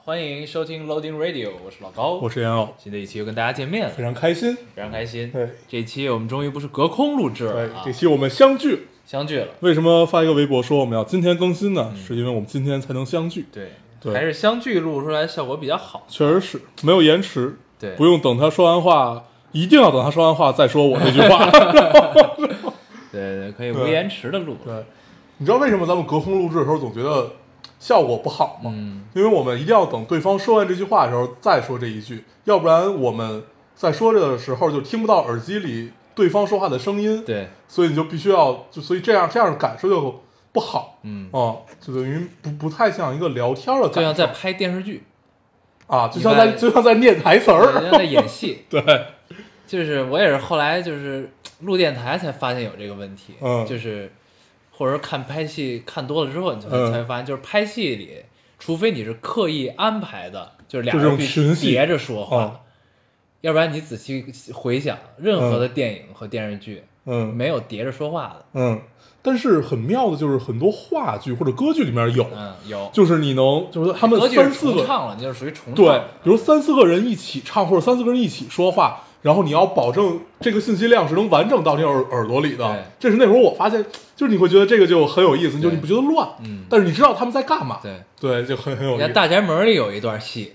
好，欢迎收听 Loading Radio，我是老高，我是严偶，新的一期又跟大家见面了，非常开心。非常开心。对这期我们终于不是隔空录制了，啊这，期我们相聚。相聚了。为什么发一个微博说我们要今天更新呢？是因为我们今天才能相聚。对，对还是相聚录出来效果比较好。确实是没有延迟，对，不用等他说完话，一定要等他说完话再说我这句话。对对，可以无延迟的录。对，你知道为什么咱们隔空录制的时候总觉得效果不好嘛？嗯，因为我们一定要等对方说完这句话的时候再说这一句，要不然我们在说这的时候就听不到耳机里对方说话的声音。对，所以你就必须要就所以这样这样的感受就不好，嗯，哦，就等于不不太像一个聊天的就感受，像在拍电视剧，啊，就像在就像在念台词就儿，像在演戏。对，就是我也是后来就是录电台才发现有这个问题，嗯。就是或者说看拍戏看多了之后，你才嗯才会发现，就是拍戏里，除非你是刻意安排的，就是俩人群叠着说话，嗯要不然你仔细回想，任何的电影和电视剧、嗯没有叠着说话的，嗯，但是很妙的就是很多话剧或者歌剧里面有，嗯，有。就是你能就是他们三四个唱了，你就是属于重唱。对，比如三四个人一起唱或者三四个人一起说话。然后你要保证这个信息量是能完整到你耳耳朵里的，这是那会儿我发现，就是你会觉得这个就很有意思，就对。你不觉得乱，嗯。但是你知道他们在干嘛，对，对，就很很有你看《意思。大宅门》里有一段戏，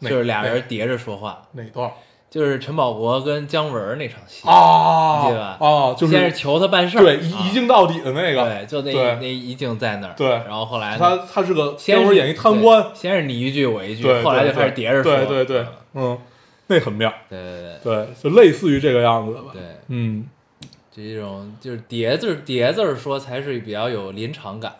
就是俩人叠着说话，哪？段？就是陈宝国跟姜文那场戏，啊？记得吧？啊，就是先是求他办事儿，对啊一一镜到底的那个，对，就那那一镜在那儿，对。然后后来他他是个先是姜文演一贪官，先是你一句我一句，后来就开始叠着说，对对对，嗯，那很妙，对对对，就类似于这个样子的吧，对。对，嗯，这种就是叠字叠字说才是比较有临场感，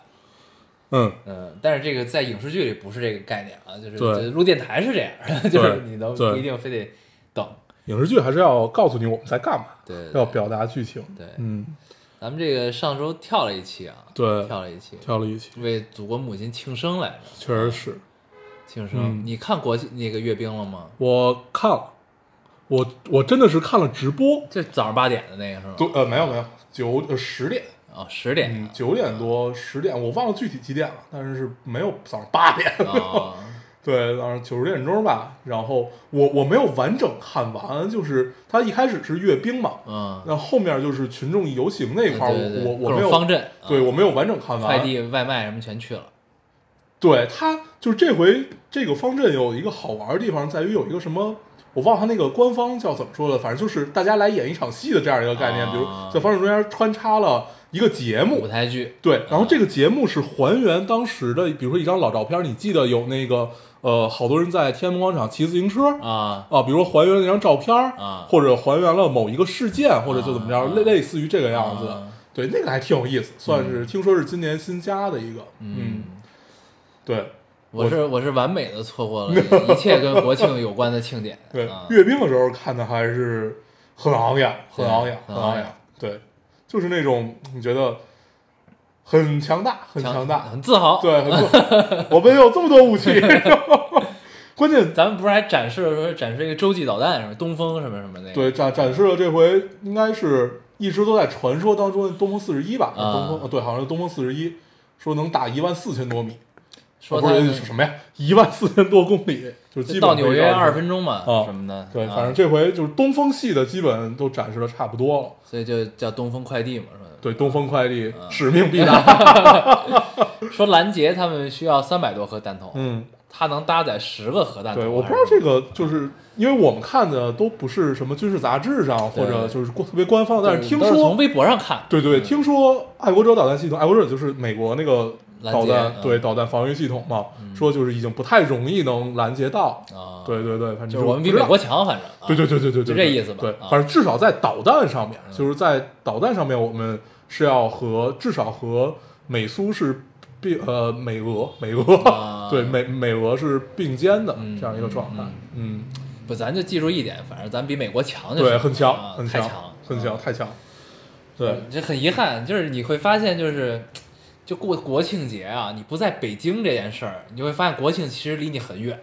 嗯，嗯，但是这个在影视剧里不是这个概念啊，就是录电台是这样，就是你都不一定非得等，影视剧还是要告诉你我们在干嘛，对对对要表达剧情，对嗯，咱们这个上周跳了一期啊，对，跳了一期，跳了一期，为祖国母亲庆生来着，确实是，庆生，嗯。你看国庆那个阅兵了吗？我看了，我我真的是看了直播，就早上八点的那个是吗？对，呃，没有没有，九呃十点，哦，十点。嗯，九点多十点，我忘了具体几点了，但是是没有早上八点，啊，对，早上九十点钟吧。然后我我没有完整看完，就是他一开始是阅兵嘛，嗯，那后面就是群众游行那块儿，我我我没有方阵，啊对我没有完整看完。快递、外卖什么全去了。对他就是这回这个方阵有一个好玩的地方，在于有一个什么。我忘了他那个官方叫怎么说的，反正就是大家来演一场戏的这样一个概念，啊比如在方阵中间穿插了一个节目舞，台剧，对，然后这个节目是还原当时的，比如说一张老照片，你记得有那个呃，好多人在天安门广场骑自行车啊啊，比如说还原了那张照片啊或者还原了某一个事件，或者就怎么啊着，类类似于这个样子啊。对，那个还挺有意思，算是听说是今年新加的一个，嗯，对我是我是完美的错过了 一切跟国庆有关的庆典。对啊，阅兵的时候看的还是很昂扬，很昂扬，很昂扬对，就是那种你觉得很强大，很强大，很自豪。对，很自豪我们有这么多武器，关键咱们不是还展示了说展示一个洲际导弹什么东风什么什么那个？对展展示了这回应该是一直都在传说当中的东风四十一吧，啊东风呃对，好像是东风四十一，说能打一万四千多米，说它是是什么呀？一万四千多公里，就是基本到纽约二十分。钟嘛啊什么的。对，啊反正这回就是东风系的基本都展示的差不多了。所以就叫东风快递嘛，是吧？对，东风快递啊使命必达。说拦截他们需要三百多颗弹头，嗯，它能搭载十个核弹头。对，我不知道这个就是因为我们看的都不是什么军事杂志上或者就是特别官方，但是听说从微博上看。对对，嗯听说爱国者导弹系统，爱国者就是美国那个导弹，对导弹防御系统嘛，说就是已经不太容易能拦截到。啊，对对对，反正就是我们比美国强，反正啊对对对对对对，就这意思吧对啊，反正至少在导弹上面，就是在导弹上面，我们是要和至少和美苏是并呃美俄美俄啊。对美美俄是并肩的嗯这样一个状态，嗯，不，咱就记住一点，反正咱比美国强就行对，很强啊很强很强啊。太强。对，这很遗憾，就是你会发现，就是就过国庆节啊，你不在北京这件事儿，你会发现国庆其实离你很远。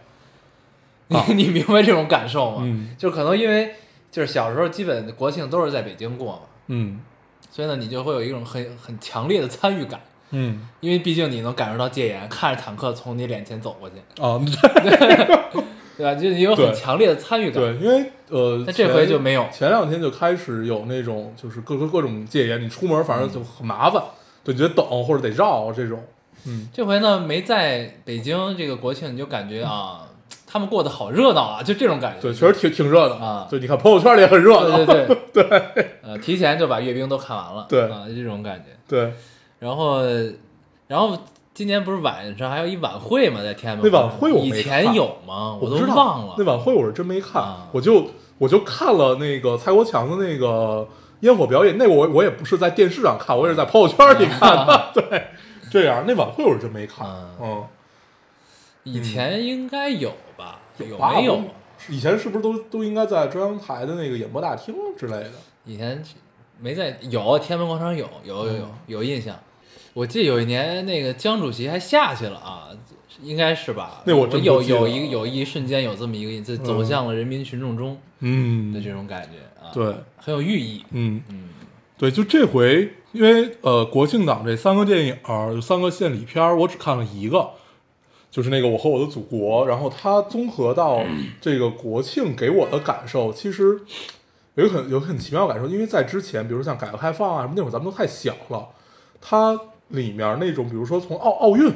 你、啊 你明白这种感受吗？嗯。就可能因为就是小时候基本国庆都是在北京过嘛，嗯。所以呢，你就会有一种很很强烈的参与感，嗯。因为毕竟你能感受到戒严，看着坦克从你脸前走过去，啊，对吧？就你有对很强烈的参与感。对，因为呃，但这回前就没有。前两天就开始有那种就是各个各种戒严，你出门反正就很麻烦，对，你得等或者得绕这种，嗯，这回呢，没在北京这个国庆，你就感觉啊，他们过得好热闹啊，就这种感觉。对，确实挺挺热闹啊对，你看朋友圈里也很热闹，对对对对，呃，提前就把阅兵都看完了，对啊，就这种感觉。对然后，然后今年不是晚上还有一晚会吗？在天安门那晚会我没以前有吗？我都忘了。那晚会我是真没看，啊我就我就看了那个蔡国强的那个烟火表演，那我我也不是在电视上看，我也是在朋友圈里看的，对，这样那晚会我是真没看，啊嗯，以前应该有吧？有吧没有？以前是不是都都应该在中央台的那个演播大厅之类的？以前没在有天安门广场有有有有嗯有印象。我记得有一年那个江主席还下去了啊，应该是吧？那我真不有有一有一瞬间有这么一个印，就走向了人民群众中嗯的这种感觉啊，对，很有寓意。嗯，嗯。对，就这回，因为呃，国庆档这三个电影儿，有三个献礼片儿，我只看了一个，就是那个《我和我的祖国》，然后它综合到 这个国庆给我的感受，其实有一个很有很奇妙的感受，因为在之前，比如像改革开放啊什么那会儿，咱们都太小了，它里面那种，比如说从奥奥运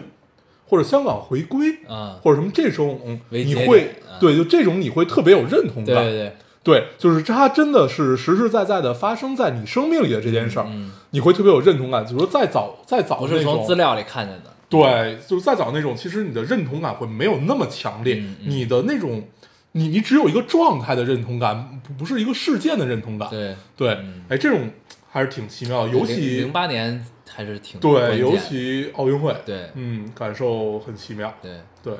或者香港回归。啊，或者什么这种，你会啊对，就这种你会特别有认同感，对对对，对，就是它真的是实实在在的发生在你生命里的这件事儿，嗯，你会特别有认同感。就是说再早再早不，是从资料里看见的。对，就是再早那种，其实你的认同感会没有那么强烈，嗯嗯你的那种，你你只有一个状态的认同感，不不是一个事件的认同感。对，对嗯哎，这种还是挺奇妙的，尤零其八年还是挺对，尤其奥运会，对嗯，感受很奇妙。对，对，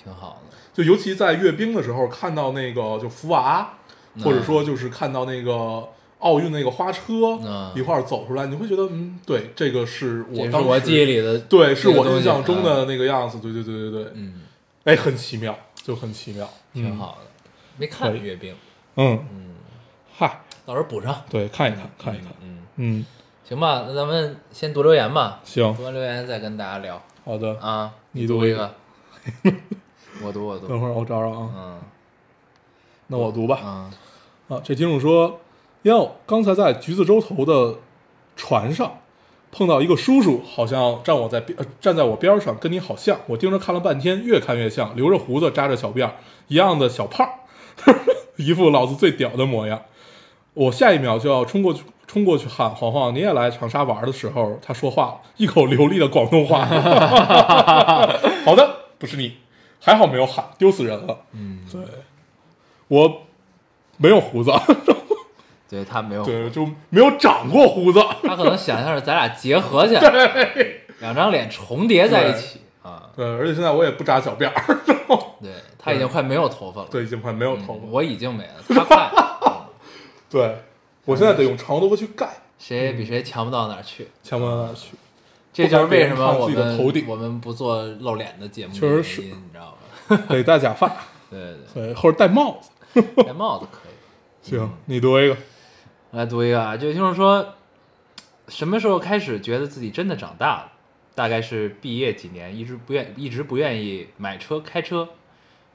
挺好的。就尤其在阅兵的时候，看到那个就福娃，嗯或者说就是看到那个奥运那个花车嗯。一块儿走出来，你会觉得，嗯，对，这个是我当时我记忆里的，对，是我印象中啊的那个样子，对对对对对，嗯，哎，很奇妙，就很奇妙，挺好的。没看阅兵，嗯，嗯，嗨，到时候补上，对，看一看，看一看，嗯，嗯，行吧，那咱们先读留言吧，行。读，完留言再跟大家聊。好的，啊。你读一个，我读我读，等会儿我找找啊，嗯。那我读吧。嗯啊，这听众说，哟，刚才在橘子洲头的船上碰到一个叔叔，好像站我在边、呃站在我边上，跟你好像。我盯着看了半天，越看越像，留着胡子，扎着小辫儿，一样的小胖儿，一副老子最屌的模样。我下一秒就要冲过去，冲过去喊黄黄，你也来长沙玩的时候，他说话了，一口流利的广东话。好的，不是你，还好没有喊，丢死人了。嗯，对，我没有胡子，对他没有，对，就没有长过胡子。他可能想象是咱俩结合起来，两张脸重叠在一起啊。对，而且现在我也不扎小辫儿，对他已经快没有头发了，对，已经快没有头发。嗯我已经没了，他快，嗯 对，我现在得用长头发去盖，谁也比谁强不到哪儿去。强不到哪儿去。这就是为什么我们我们不做露脸的节目的确实是你知道吧？得戴假发，对对对，或者戴帽子。戴帽子可以。行，你读一个。来读一个啊，就听众说，什么时候开始觉得自己真的长大了？大概是毕业几年，一直不愿一直不愿意买车开车，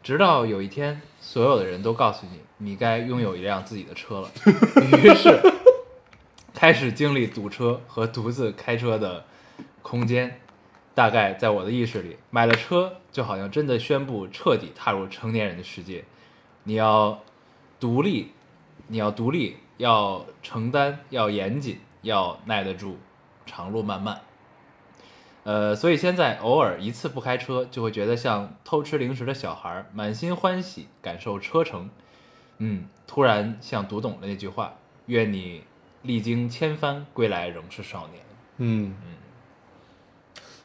直到有一天，所有的人都告诉你，你该拥有一辆自己的车了，于是开始经历堵车和独自开车的空间。大概在我的意识里，买了车就好像真的宣布彻底踏入成年人的世界。你要独立，你要独立，要承担，要严谨，要耐得住长路漫漫。呃，所以现在偶尔一次不开车，就会觉得像偷吃零食的小孩，满心欢喜感受车程。嗯，突然像读懂了那句话：“愿你历经千帆归来仍是少年。嗯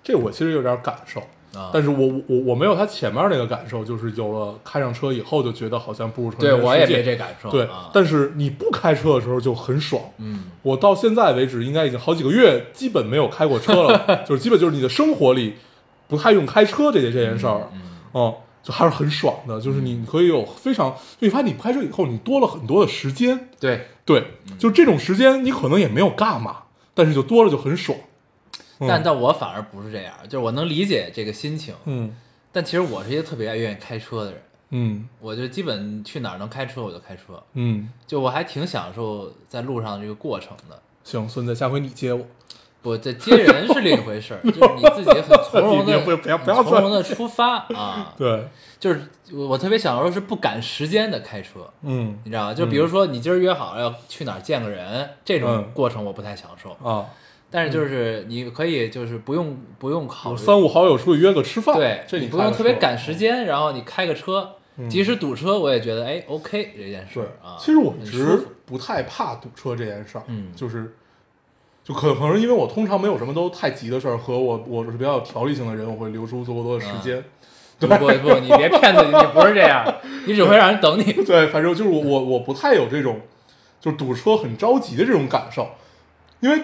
这我其实有点感受，啊但是我我我没有他前面那个感受，就是有了开上车以后就觉得好像步入成对人世界我也没这感受。对啊，，但是你不开车的时候就很爽。嗯我到现在为止，应该已经好几个月，基本没有开过车了，就是基本就是你的生活里不太用开车这件这件事儿，嗯哦、就还是很爽的。就是你可以有非常，就你发现你不开车以后，你多了很多的时间，对，对，就这种时间你可能也没有干嘛，但是就多了就很爽。嗯但但我反而不是这样，就是我能理解这个心情，嗯但其实我是一个特别爱愿意开车的人，嗯我就基本去哪儿能开车我就开车，嗯，就我还挺享受在路上这个过程的。行，孙子，下回你接我。不，这接人是另一回事儿，就是你自己很从容的，不不要不要从容的出发 啊。对，就是我我特别享受是不赶时间的开车，嗯你知道吗？就比如说你今儿约好要去哪儿见个人，这种嗯过程我不太享受。啊，但是就是你可以就是不用不用考虑三五好友出去约个吃饭，对，这你不用特别赶时间。然后你开个车，嗯即使堵车，我也觉得哎 OK 这件事啊。其实我一直不太怕堵车这件事儿，嗯就是，就可可能是因为我通常没有什么都太急的事儿，和我我是比较有条理性的人，我会留出足够多的时间。不不不，你别骗自己，你不是这样，你只会让人等你。对，反正就是我我我不太有这种，就是堵车很着急的这种感受，因为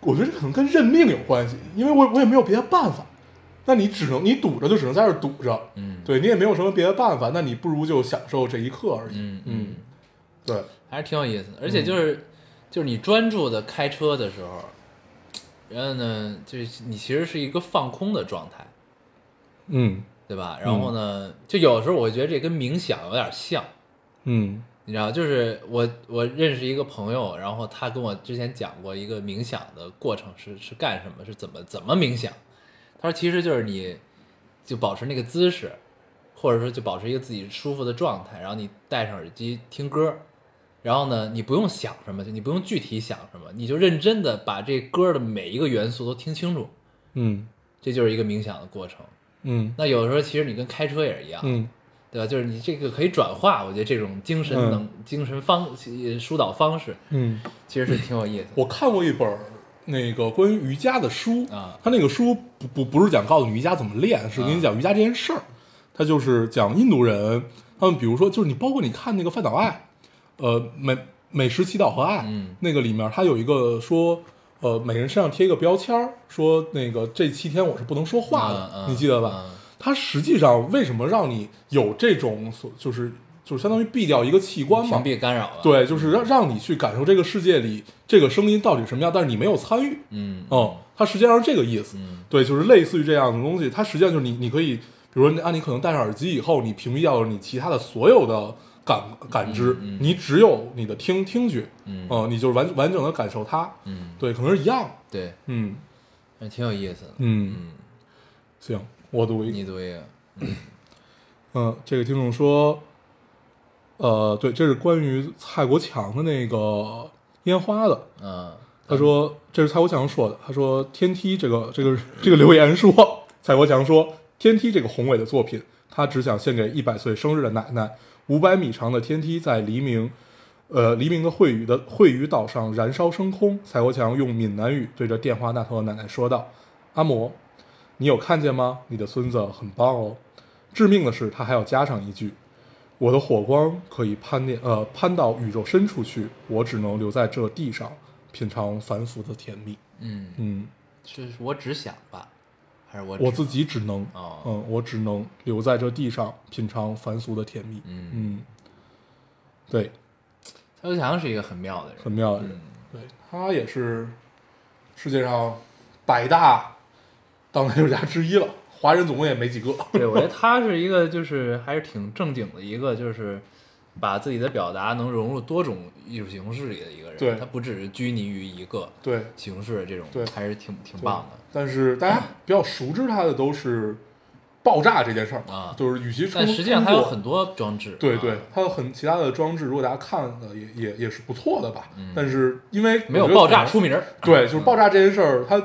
我觉得这可能跟认命有关系，因为我我也没有别的办法，那你只能你堵着就只能在这儿堵着，嗯对你也没有什么别的办法，那你不如就享受这一刻而已。嗯嗯，对，还是挺有意思的。而且就是、就是你专注的开车的时候，然后呢，就是你其实是一个放空的状态，嗯对吧？然后呢，就有时候我觉得这跟冥想有点像。嗯你知道，就是我我认识一个朋友，然后他跟我之前讲过一个冥想的过程是是干什么，是怎么怎么冥想。他说其实就是你就保持那个姿势，或者说就保持一个自己舒服的状态，然后你戴上耳机听歌，然后呢你不用想什么，你不用具体想什么，你就认真的把这歌的每一个元素都听清楚，嗯这就是一个冥想的过程。嗯那有的时候其实你跟开车也是一样，嗯对吧？就是你这个可以转化，我觉得这种精神嗯能、精神方呃疏导方式，嗯，其实是挺有意思的。我看过一本那个关于瑜伽的书啊他那个书不不不是讲告诉你瑜伽怎么练，是跟你讲瑜伽这件事儿。他就是讲印度人，他们比如说就是你包括你看那个饭岛爱，呃美美食祈祷和爱，嗯那个里面他有一个说。呃，每个人身上贴一个标签儿，说那个这七天我是不能说话的，嗯嗯你记得吧？嗯它实际上为什么让你有这种所，就是就是相当于闭掉一个器官嘛屏？蔽干扰了。，对，就是让让你去感受这个世界里这个声音到底什么样，但是你没有参与。嗯哦，它实际上是这个意思。嗯对，就是类似于这样的东西，它实际上就是你你可以，比如说啊，你可能戴上耳机以后，你屏蔽掉了你其他的所有的感感知，嗯嗯你只有你的听听觉，嗯哦你就是完完整的感受它。嗯，对，可能是一样。对，嗯还挺有意思的。嗯，嗯，行，我读一个。你读一个。嗯，这个听众说，呃，对，这是关于蔡国强的那个烟花的。嗯他说这是蔡国强说的。他说天梯这个这个这个留言说，蔡国强说天梯这个宏伟的作品，他只想献给一百岁生日的奶奶。五百米长的天梯在黎明，呃黎明的惠语的惠语岛上燃烧升空。蔡国强用闽南语对着电话那头的奶奶说道：“阿嬷，你有看见吗？你的孙子很棒哦。”致命的是，他还要加上一句：“我的火光可以攀念呃攀到宇宙深处去，我只能留在这地上，品尝凡俗的甜蜜。嗯，嗯，是我只想吧，还是我我自己只能，哦嗯，我只能留在这地上，品尝凡俗的甜蜜。嗯，嗯，对，蔡国强是一个很妙的人。很妙的人。嗯对他也是世界上百大当代艺术家之一了，华人总共也没几个。对，我觉得 他是一个，就是还是挺正经的一个，就是把自己的表达能融入多种艺术形式里的一个人。对他不只是拘泥于一个对，形式，这种对还是挺挺棒的。但是大家比较熟知他的都是爆炸这件事儿啊就是与其但实际上他有很多装置。对啊对，他有很其他的装置，如果大家看的也也也是不错的吧。嗯但是因为没有爆炸出名儿。对，就是爆炸这件事儿，它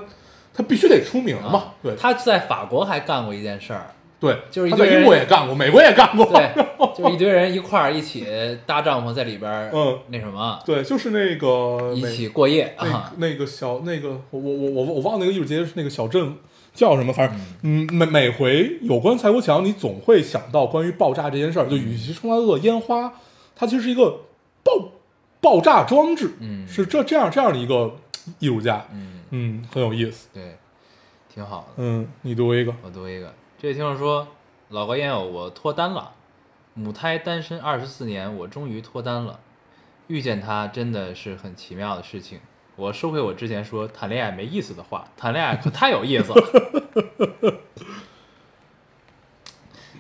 它必须得出名嘛。啊对他在法国还干过一件事儿，对，就是英国也干过，美国也干过。对，就是一堆人一块儿一起搭帐篷在里边儿，嗯那什么，对，就是那个一起过夜那啊。那个小那个我我我我我忘那个艺术节是那个小镇叫什么，反正嗯，每每回有关蔡国强，你总会想到关于爆炸这件事儿。就与其称它做烟花，它其实是一个爆爆炸装置，嗯是这这样这样的一个艺术家，嗯，嗯，很有意思。对，挺好的。嗯，你读一个，我读一个，这位听众说：“老高烟友，我脱单了，母胎单身二十四年，我终于脱单了。遇见他真的是很奇妙的事情。我收回我之前说谈恋爱没意思的话，谈恋爱可太有意思了，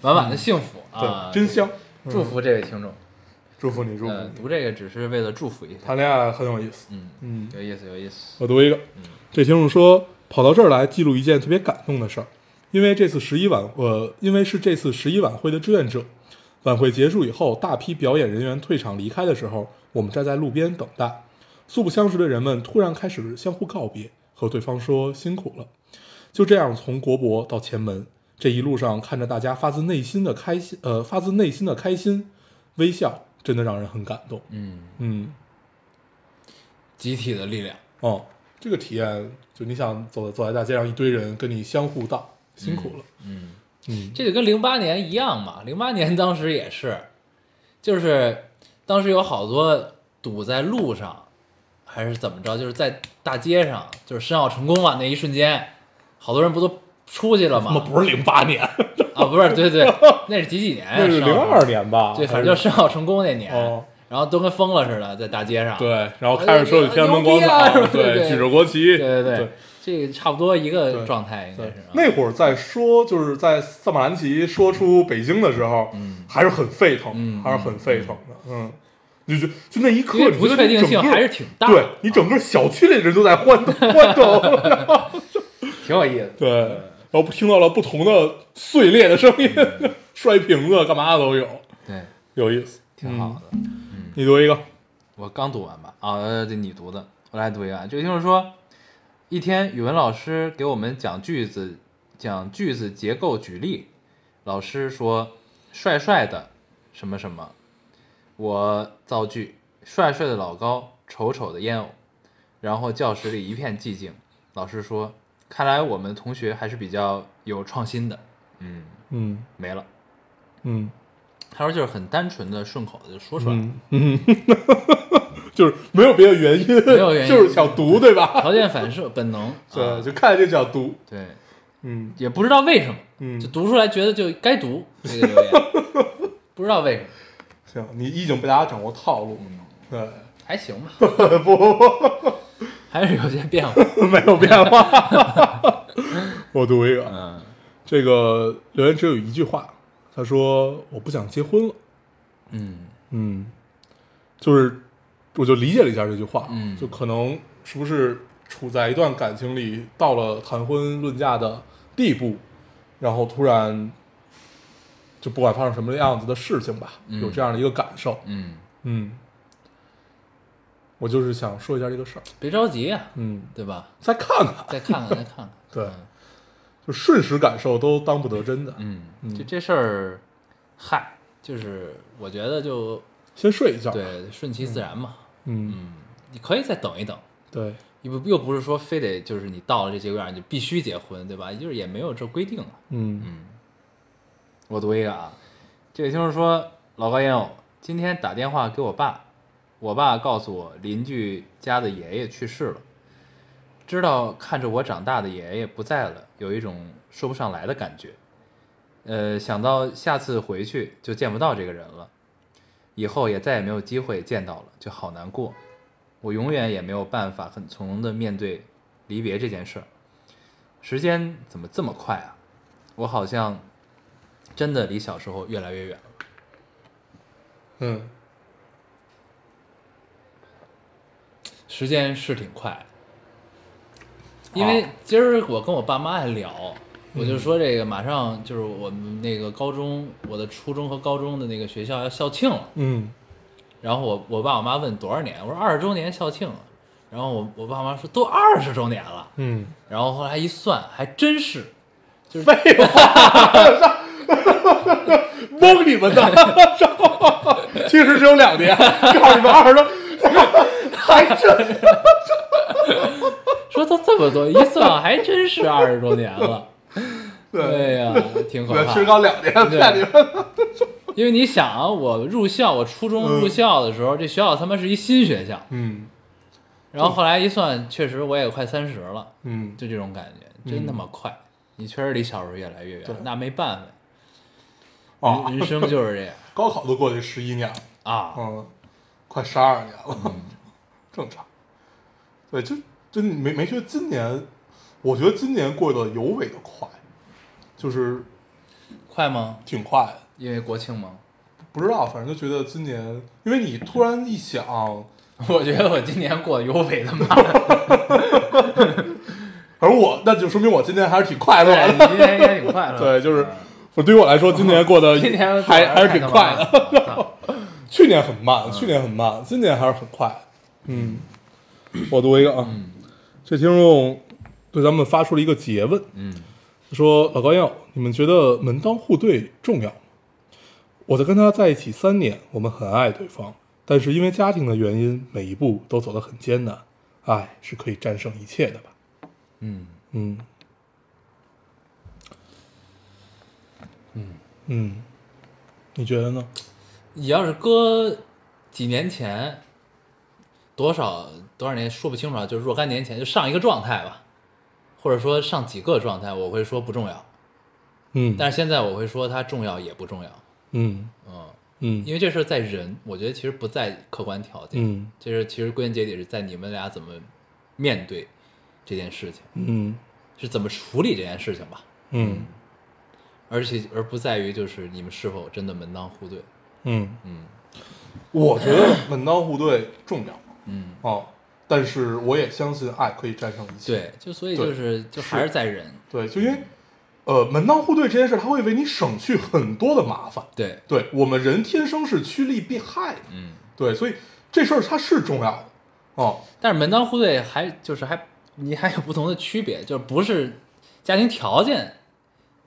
满满的幸福啊！对，真香。祝福这位听众。祝福你，祝福呃，你。读这个只是为了祝福一下谈。恋爱很有意思。嗯嗯，有意思，有意思。我读一个，这听众说跑到这儿来记录一件特别感动的事儿，因为这次十一晚呃，因为是这次十一晚会的志愿者。晚会结束以后，大批表演人员退场离开的时候，我们站在路边等待。素不相识的人们突然开始相互告别，和对方说辛苦了。就这样从国博到前门，这一路上看着大家发自内心的开心，呃，发自内心的开心微笑，真的让人很感动。嗯，嗯，集体的力量。哦，这个体验就你想走走在大街上，一堆人跟你相互道辛苦了，嗯。嗯这就跟零八年一样嘛，零八年当时也是，就是当时有好多堵在路上，还是怎么着，就是在大街上，就是申奥成功了那一瞬间，好多人不都出去了他妈吗？不是零八年，啊，不是，对对，那是几几年？那是零二，年吧？对，反正就申奥成功那年，哦，然后都跟疯了似的在大街上，对，然后开着车去天安门广场，对对举着国旗，对对对这个差不多一个状态应该是啊。那会儿在说，就是在萨马兰奇说出北京的时候，嗯还是很沸腾，嗯还是很沸腾的，嗯，就就就那一刻，你不确定性还是挺大的，对你整个小区里人都在欢欢腾，挺有意思。对，然后听到了不同的碎裂的声音，摔瓶子干嘛的都有，对，有意思，挺好的。嗯。你读一个，我刚读完吧？啊，呃这你读的，我来读一个啊。这个听众说，一天语文老师给我们讲句子，讲句子结构举例。老师说，帅帅的什么什么，我造句，帅帅的老高，丑丑的烟偶。然后教室里一片寂静。老师说，看来我们同学还是比较有创新的。嗯，嗯。没了。嗯。他说就是很单纯的、顺口的就说出来。了。嗯。嗯，就是没有别的原因，没有原因。就是想读，对吧？条件反射，本能。对，啊就看见就想读，对，嗯。也不知道为什么，嗯。就，读出来觉得就该读 这个留言，不知道为什么，行，你已经被大家掌握套路，对，还行吧，不不不，还是有些变化。没有变化。我读一个，嗯。这个留言只有一句话，他说我不想结婚了，嗯。嗯，就是我就理解了一下这句话，嗯。就可能是不是处在一段感情里，到了谈婚论嫁的地步，然后突然就不管发生什么样子的事情吧，嗯。有这样的一个感受，嗯，嗯，我就是想说一下这个事儿，别着急呀，嗯，对吧？再看看，再看看，再看看。对就瞬时感受都当不得真的，嗯，嗯就这事儿，嗨，就是我觉得就先睡一觉，，对，顺其自然嘛。嗯，嗯，你可以再等一等。对，又不又不是说非得就是你到了这节骨眼你就必须结婚，对吧？就是也没有这规定啊。嗯嗯，我读一个啊，这位听众说，老高烟友今天打电话给我爸，我爸告诉我邻居家的爷爷去世了，知道看着我长大的爷爷不在了，有一种说不上来的感觉。呃，想到下次回去就见不到这个人了，以后也再也没有机会见到了，就好难过。我永远也没有办法很从容的面对离别这件事儿。时间怎么这么快啊？我好像真的离小时候越来越远了。嗯时间是挺快，因为今儿我跟我爸妈还聊，我就说这个马上就是我们那个高中，我的初中和高中的那个学校要校庆了，嗯。然后我我爸我妈问多少年，我说二十周年校庆。了，然后我我爸妈说都二十周年了，嗯，然后后来一算还真是，就是废话，蒙你们的，其实只有两年，告诉你们二十多，还真 说说都这么多，一算还真是二十多年了。对。呀，挺可怕。其实。刚两年因为你想啊，我入校，我初中入校的时候，这学校他妈是一新学校，嗯。然后后来一算，确实我也快三十了，嗯，就这种感觉，真他妈快。你确实离小时候越来越远对，那没办法，啊，人人生就是这样。高考都过去十一年了，啊。嗯，快十二年了，正常。对，就就你没没觉得今年，我觉得今年过得尤为的快，就是快吗？挺快的。因为国庆吗？不知道，反正就觉得今年，因为你突然一想，我觉得我今年过得尤为的慢。而我那就说明我今年还是挺快乐的，你的。今年应该挺快乐。对，就是我对于我来说，今年过得 今年还还是挺快的。的。去年很慢，去年很慢，今年还是很快。嗯，我读一个啊，这听众对咱们发出了一个诘问，嗯，说老高要，你们觉得门当户对重要吗？我在跟他在一起三年，我们很爱对方，但是因为家庭的原因，每一步都走得很艰难。爱是可以战胜一切的吧？嗯嗯，嗯嗯，你觉得呢？你要是搁几年前，多少多少年说不清楚啊，就是若干年前，就上一个状态吧，或者说上几个状态，我会说不重要。嗯，但是现在我会说它重要也不重要。嗯嗯，嗯因为这事儿在人，我觉得其实不在客观条件，嗯这是其实归根结底是在你们俩怎么面对这件事情，嗯是怎么处理这件事情吧。嗯而且而不在于就是你们是否真的门当户对。嗯，嗯我觉得门当户对重要嗯，哦，但是我也相信爱可以战胜一切。对，就所以就是就还是在人。对，就因为呃门当户对这件事，它会为你省去很多的麻烦。对，对我们人天生是趋利避害的，嗯，对，所以这事儿它是重要的哦。但是门当户对还就是还你还有不同的区别，就是不是家庭条件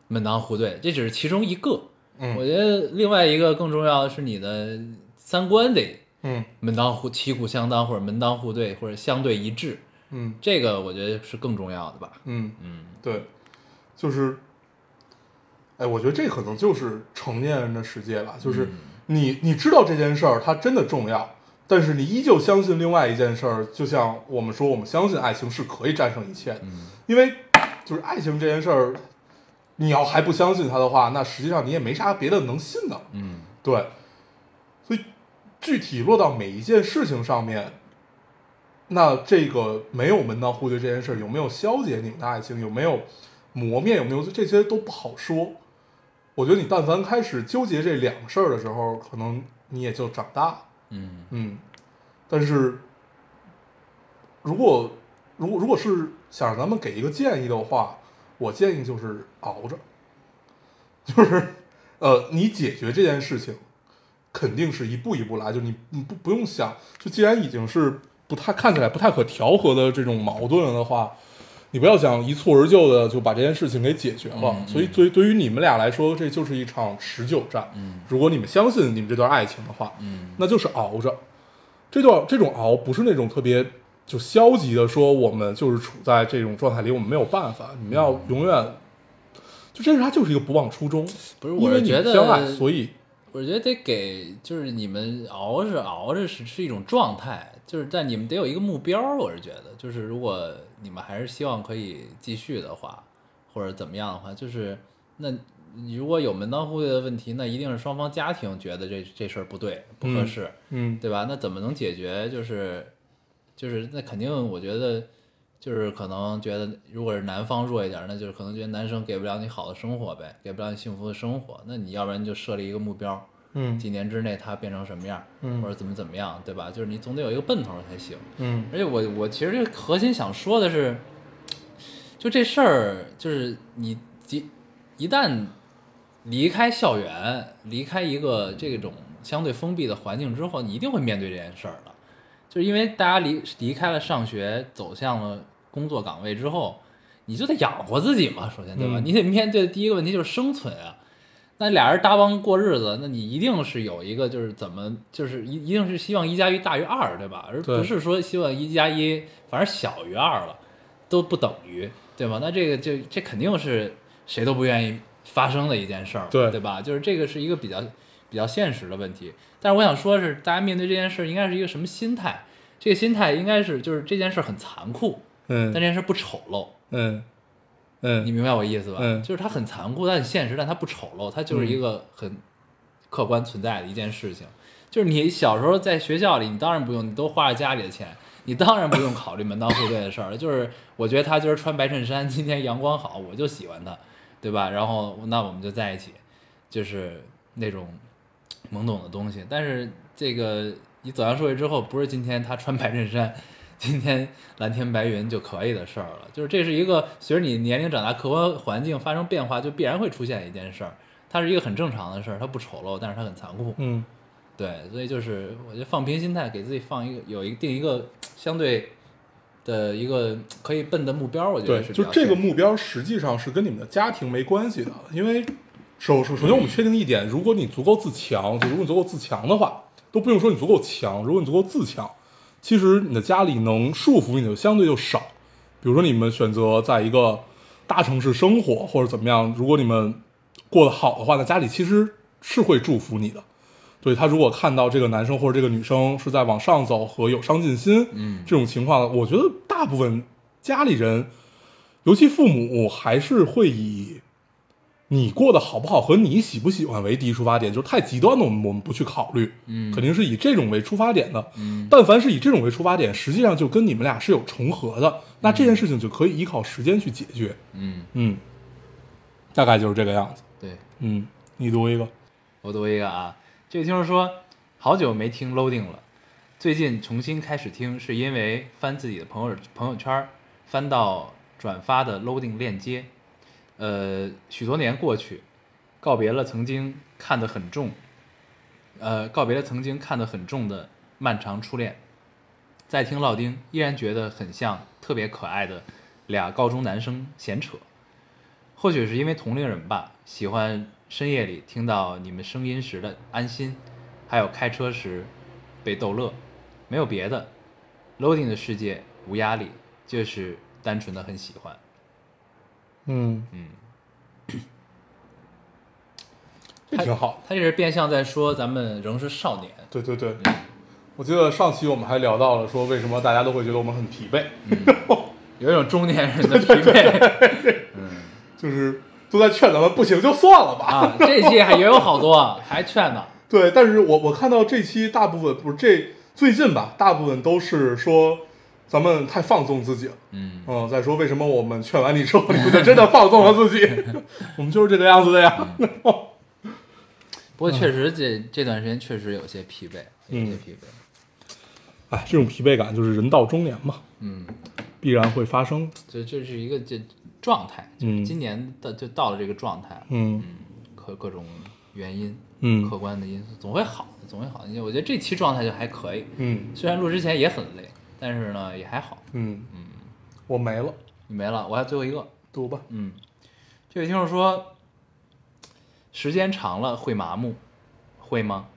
门当户对，这只是其中一个。嗯我觉得另外一个更重要的是你的三观得嗯。门当户旗鼓相当，或者门当户对，或者相对一致，嗯。这个我觉得是更重要的吧。嗯，嗯。对，就是，哎，我觉得这可能就是成年人的世界吧，就是嗯。你你知道这件事儿它真的重要，但是你依旧相信另外一件事儿，就像我们说，我们相信爱情是可以战胜一切因为就是爱情这件事儿，你要还不相信它的话，那实际上你也没啥别的能信的，嗯。对，具体落到每一件事情上面，那这个没有门当户对这件事儿有没有消解你们的爱情，有没有磨灭，有没有这些都不好说。我觉得你但凡开始纠结这两个事儿的时候，可能你也就长大了。嗯嗯，但是如果如果如果是想让咱们给一个建议的话，我建议就是熬着，就是呃，你解决这件事情肯定是一步一步来，就你你不不用想，就既然已经是不太看起来不太可调和的这种矛盾了的话，你不要想一蹴而就的就把这件事情给解决了。嗯嗯所以对对于你们俩来说，这就是一场持久战。嗯如果你们相信你们这段爱情的话，嗯那就是熬着。这段这种熬不是那种特别就消极的说我们就是处在这种状态里，我们没有办法。你们要永远，就这是他就是一个不忘初衷，不是，因为你我是觉们相爱，得，所以我觉得得给，就是你们熬着熬着是是一种状态，就是但你们得有一个目标。我是觉得，就是如果你们还是希望可以继续的话，或者怎么样的话，就是那你如果有门当户对的问题，那一定是双方家庭觉得这这事儿不对，不合嗯适，嗯对吧？那怎么能解决？就是就是那肯定，我觉得就是可能觉得，如果是男方弱一点，那就是可能觉得男生给不了你好的生活呗，给不了你幸福的生活。那你要不然就设立一个目标，嗯几年之内他变成什么样，嗯或者怎么怎么样，对吧？就是你总得有一个奔头才行。嗯而且我我其实这个核心想说的是，就这事儿，就是你一一旦离开校园，离开一个这种相对封闭的环境之后，你一定会面对这件事儿的。就是因为大家离离开了上学，走向了工作岗位之后，你就得养活自己嘛，首先对吧？嗯你得面对的第一个问题就是生存啊。那俩人搭帮过日子，那你一定是有一个就是怎么就是一一定是希望一加一大于二，对吧？而不是说希望一加一反而小于二了，都不等于，对吗？那这个就这肯定是谁都不愿意发生的一件事儿，对对吧？就是这个是一个比较比较现实的问题。但是我想说的是，大家面对这件事儿应该是一个什么心态？这个心态应该是就是这件事儿很残酷，嗯但这件事儿不丑陋。嗯嗯，你明白我意思吧？嗯就是它很残酷，但很现实，但它不丑陋，它就是一个很客观存在的一件事情。就是你小时候在学校里，你当然不用，你都花着家里的钱，你当然不用考虑门当户对的事儿了。就是我觉得他今儿穿白衬衫，今天阳光好，我就喜欢他，对吧？然后那我们就在一起，就是那种懵懂的东西。但是这个你走向社会之后，不是今天他穿白衬衫，今天蓝天白云就可以的事儿了。就是这是一个随着你年龄长大，客观环境发生变化，就必然会出现一件事儿。它是一个很正常的事儿，它不丑陋，但是它很残酷。嗯对，所以就是我觉得放平心态，给自己放一个有一个定一个相对的一个可以奔的目标，我觉得对，是比就这个目标实际上是跟你们的家庭没关系的，因为首首首先我们确定一点，如果你足够自强，就如果你足够自强的话，都不用说你足够强，如果你足够自强，其实你的家里能束缚你的相对就少。比如说你们选择在一个大城市生活或者怎么样，如果你们过得好的话，那家里其实是会祝福你的。对他如果看到这个男生或者这个女生是在往上走和有上进心，嗯这种情况，我觉得大部分家里人，尤其父母，还是会以你过得好不好和你喜不喜欢为第一出发点，就是太极端的我们我们不去考虑，嗯。肯定是以这种为出发点的。嗯。但凡是以这种为出发点，实际上就跟你们俩是有重合的，那这件事情就可以依靠时间去解决。嗯，嗯，大概就是这个样子。对。嗯，你读一个。我读一个啊，这位听众说，好久没听 Loading 了，最近重新开始听，是因为翻自己的朋友朋友圈，翻到转发的 Loading 链接，呃，许多年过去，告别了曾经看得很重，呃，告别了曾经看得很重的漫长初恋，再听老丁，依然觉得很像特别可爱的俩高中男生闲扯。或许是因为同龄人吧，喜欢深夜里听到你们声音时的安心，还有开车时被逗乐，没有别的。Loading 的世界无压力，就是单纯的很喜欢。嗯，嗯，这挺好。他这是变相在说咱们仍是少年。对对对，我记得上期我们还聊到了说为什么大家都会觉得我们很疲惫，有一种中年人的疲惫 就是都在劝咱们不行就算了吧。啊！这期还也有好多，还劝呢。对，但是我我看到这期大部分不是这最近吧，大部分都是说咱们太放纵自己了。嗯，嗯，再说为什么我们劝完你之后，你们就 真的放纵了自己？我们就是这个样子的呀。不过确实这这段时间确实有些疲惫，有些疲惫。哎，这种疲惫感就是人到中年嘛，嗯，必然会发生。这这是一个这状态，就是嗯今年的就到了这个状态。嗯各各种原因，嗯客观的因素总会好的，总会好的。因为我觉得这期状态就还可以，嗯虽然录之前也很累，但是呢也还好。嗯嗯，我没了，你没了，我还最后一个。读吧。嗯，这位听众说，时间长了会麻木，会吗？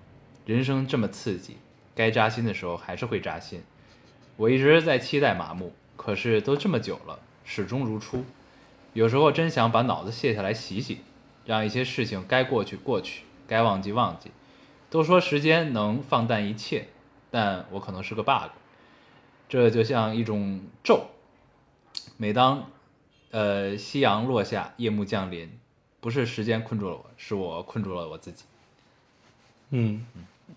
人生这么刺激，该扎心的时候还是会扎心。我一直在期待麻木，可是都这么久了，始终如初。有时候真想把脑子卸下来洗洗，让一些事情该过去过去，该忘记忘记。都说时间能放淡一切，但我可能是个 bug。这就像一种咒，每当呃夕阳落下，夜幕降临，不是时间困住了我，是我困住了我自己。嗯，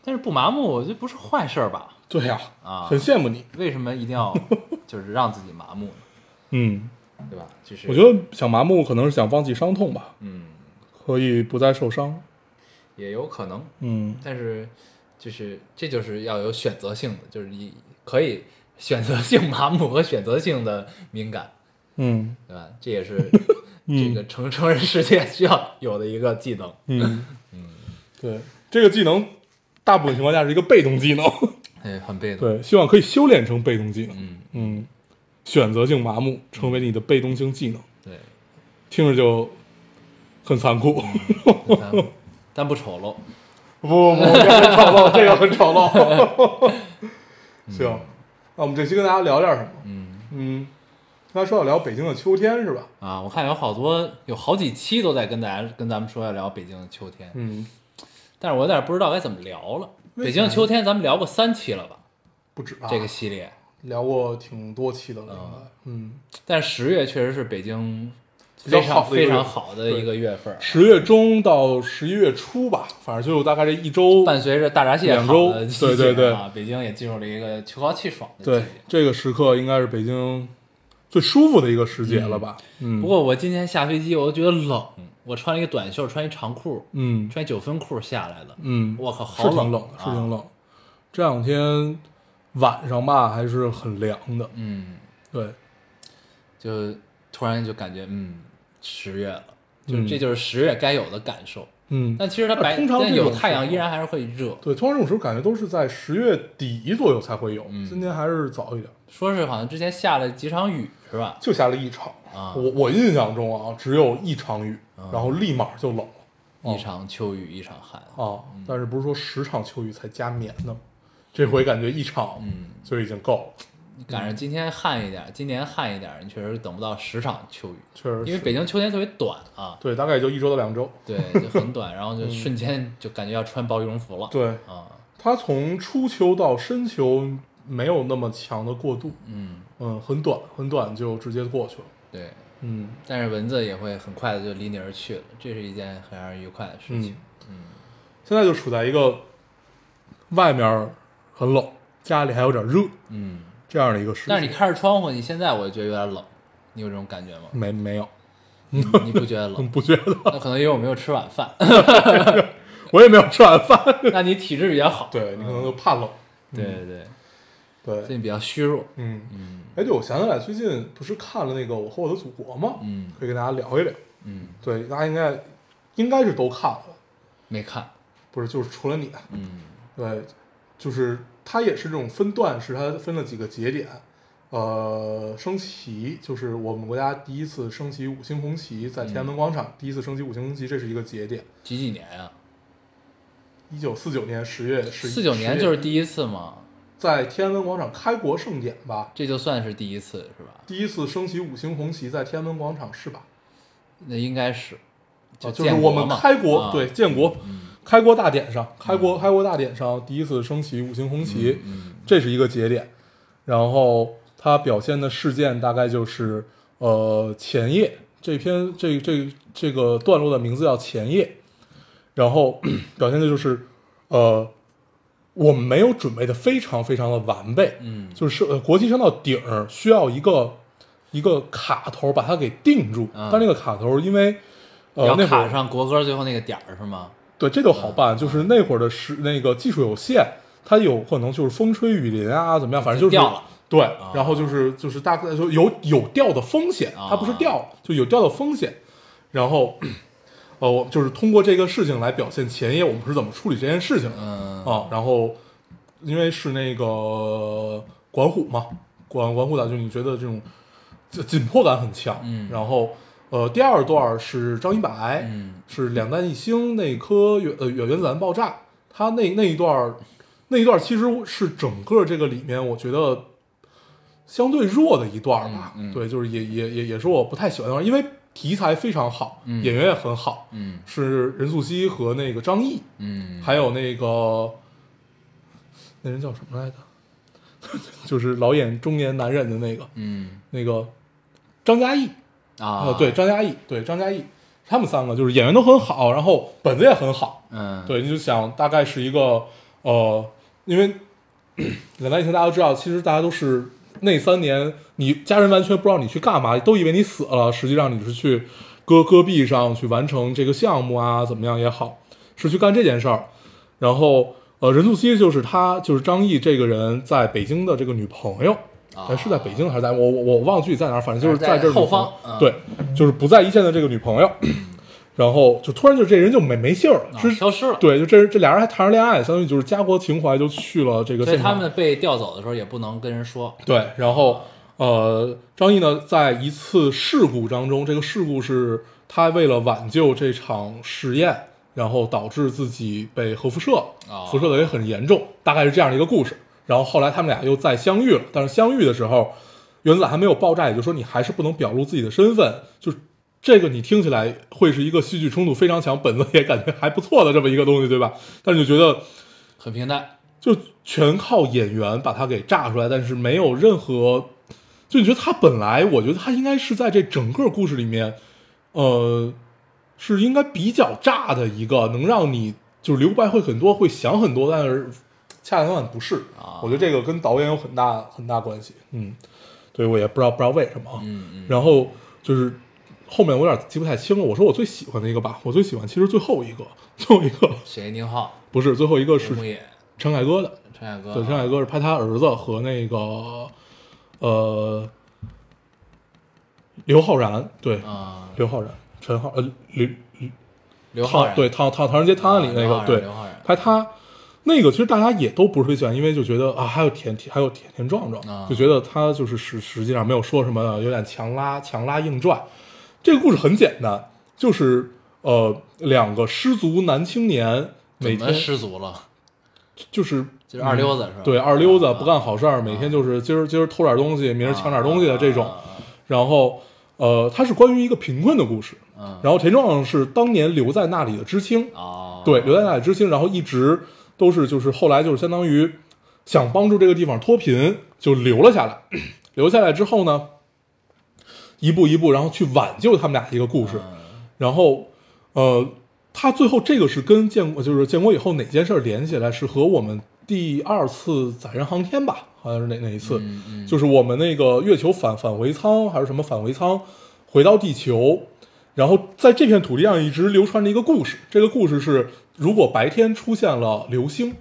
但是不麻木，我觉得不是坏事儿吧？对呀，啊很羡慕你。为什么一定要 就是让自己麻木呢？嗯，对吧？就是我觉得想麻木可能是想忘记伤痛吧，嗯，可以不再受伤。也有可能，嗯但是就是这就是要有选择性的，就是你可以选择性麻木和选择性的敏感，嗯对吧？这也是 这个成成人世界需要有的一个技能。嗯嗯，对，这个技能大部分情况下是一个被动技能。哎，很被动。对，希望可以修炼成被动技能。嗯，嗯，选择性麻木成为你的被动性技能，对，听着就很残酷。但但不丑陋。不不不，这很丑陋，这个很丑陋。行，那我们这期跟大家聊点什么？嗯，嗯，刚才说要聊北京的秋天是吧？啊，我看有好多有好几期都在跟大家跟咱们说要聊北京的秋天，嗯，但是我有点不知道该怎么聊了。北京的秋天咱们聊过三期了吧？不止吧？这个系列，聊过挺多期的了，应该。嗯，但十月确实是北京比较非常非常好的一个月份儿，十月中到十一月初吧，反正就大概这一周。伴随着大闸蟹两周对对对。啊，北京也进入了一个秋高气爽的季对。这个时刻应该是北京最舒服的一个时节了吧？嗯，不过我今天下飞机，我都觉得冷，我穿了一个短袖，穿一长裤，嗯。穿九分裤下来的，嗯，我靠，好是挺冷，啊是挺冷。这两天晚上吧还是很凉的，嗯，对，就突然就感觉，嗯，十月了，就嗯这就是十月该有的感受。嗯，但其实它白通常但有太阳依然还是会热。对，通常这种时候感觉都是在十月底左右才会有，嗯今天还是早一点，说是好像之前下了几场雨是吧？就下了一场。啊我我印象中啊，只有一场雨，然后立马就冷了。哦一场秋雨一场寒。啊，但是不是说十场秋雨才加棉的吗？这回感觉一场嗯，就已经够了，你赶上今天旱一点，今年旱一点，你确实等不到十场秋雨，确实。因为北京秋天特别短啊，对大概也就一周到两周。对，就很短，然后就瞬间就感觉要穿薄羽绒服了。嗯对，啊，它从初秋到深秋没有那么强的过渡，嗯，嗯，很短很短就直接过去了。对，嗯，但是蚊子也会很快的就离你而去了，这是一件很让人愉快的事情。嗯现在就处在一个外面很冷，家里还有点热嗯，这样的一个。但是你开着窗户，你现在我就觉得有点冷，你有这种感觉吗？没没有，你你不觉得嗯，冷？不觉得，那可能因为我没有吃晚饭，我也没有吃晚饭。那你体质比较好。对你可能就怕冷。对对对，对最，近比较虚弱。嗯，嗯哎，对，我想起来，最近不是看了那个《我和我的祖国》吗？嗯可以跟大家聊一聊。嗯，对，大家应该应该是都看了，没看。不是？就是除了你，嗯对，就是它也是这种分段式，它分了几个节点。呃，升旗就是我们国家第一次升起五星红旗，在天安门广场第一次升起五星红旗，这是一个节点。几几年呀？一九四九年十月十四九年就是第一次嘛，在天安门广场开国盛典吧，这就算是第一次是吧？第一次升起五星红旗在天安门广场是吧？那应该是，啊，就是我们开国、啊对建国、嗯开国大典上，开国开国大典上第一次升起五星红旗，嗯这是一个节点。然后它表现的事件大概就是呃前夜这篇这这这个段落的名字叫前夜，然后 表现的就是呃我们没有准备的非常非常的完备，嗯。就是呃国旗升到顶儿需要一个一个卡头把它给定住，嗯但那个卡头因为呃那会儿卡上国歌最后那个点儿是吗？对，这就好办，就是那会儿的时那个技术有限，它有可能就是风吹雨淋啊，怎么样，反正就是掉了。对，然后就是就是大概就有有掉的风险，啊它不是掉了，就有掉的风险。然后，呃，我就是通过这个事情来表现前夜我们是怎么处理这件事情的嗯啊。然后，因为是那个管虎嘛，管管虎打就你觉得这种紧紧迫感很强，嗯然后呃，第二段是张一白，嗯是两弹一星那颗原呃原原子弹爆炸，他那那一段那一段其实是整个这个里面我觉得相对弱的一段儿吧，嗯嗯对，就是也也也也是我不太喜欢的，因为题材非常好，嗯演员也很好，嗯是任素汐和那个张译，嗯，还有那个那人叫什么来着？就是老演中年男人的那个嗯那个张嘉译，啊呃，对，张嘉译，对张嘉译，他们三个就是演员都很好，然后本子也很好，嗯对，你就想大概是一个呃，因为 两弹一星大家都知道，其实大家都是那三年，你家人完全不知道你去干嘛，都以为你死了，实际上你是去戈戈壁上去完成这个项目啊，怎么样也好，是去干这件事儿，然后。呃，任素汐就是他，就是张译这个人在北京的这个女朋友，啊哎，是在北京还是在我我我忘了具体在哪儿，反正就是在这儿后方对，就是不在一线的这个女朋友，然后就突然就这人就没没信儿了，消失了。对，就这这俩人还谈着恋爱，相当于就是家国情怀就去了这个所以。他们被调走的时候也不能跟人说。对，然后呃，张译呢，在一次事故当中，这个事故是他为了挽救这场实验，然后导致自己被核辐射，哦辐射的也很严重，大概是这样的一个故事。然后后来他们俩又再相遇了，但是相遇的时候，原子弹还没有爆炸，也就是说你还是不能表露自己的身份，就这个你听起来会是一个戏剧冲突非常强，本子也感觉还不错的这么一个东西，对吧？但是就觉得很平淡。就全靠演员把它给炸出来，但是没有任何，就你觉得他本来，我觉得他应该是在这整个故事里面，呃，是应该比较炸的一个，能让你就是留白会很多，会想很多，但是恰恰相反不是啊。我觉得这个跟导演有很大很大关系，嗯，对我也不知道不知道为什么啊，嗯嗯，然后就是后面我有点记不太清了，我说我最喜欢的一个吧，我最喜欢其实最后一个，最后一个谁？宁浩、不是最后一个是陈凯歌的。陈凯歌，对，陈凯歌是拍他儿子和那个呃刘昊然，对，啊，刘昊然，陈浩呃刘刘昊然，对唐唐唐人街探案里那个，对。刘昊然，拍他那个其实大家也都不是特别喜欢，因为就觉得啊还有田还有田田壮壮，啊就觉得他就是实实际上没有说什么，有点强拉强拉硬拽。这个故事很简单，就是呃两个失足男青年每天失足了？就是就是二溜子是吧？对，二溜子啊不干好事儿，每天就是今儿今儿偷点东西，明儿抢点东西的这种。然后，呃，它是关于一个贫困的故事。嗯然后田壮壮是当年留在那里的知青，哦，对，留在那里知青，然后一直都是就是后来就是相当于想帮助这个地方脱贫，就留了下来。留下来之后呢，一步一步，然后去挽救他们俩一个故事。嗯然后，呃，他最后这个是跟建国，就是建国以后哪件事儿联系起来，是和我们第二次载人航天吧，好像是哪哪一次，嗯嗯就是我们那个月球返返回舱还是什么返回舱回到地球，然后在这片土地上一直流传着一个故事，这个故事是如果白天出现了流星，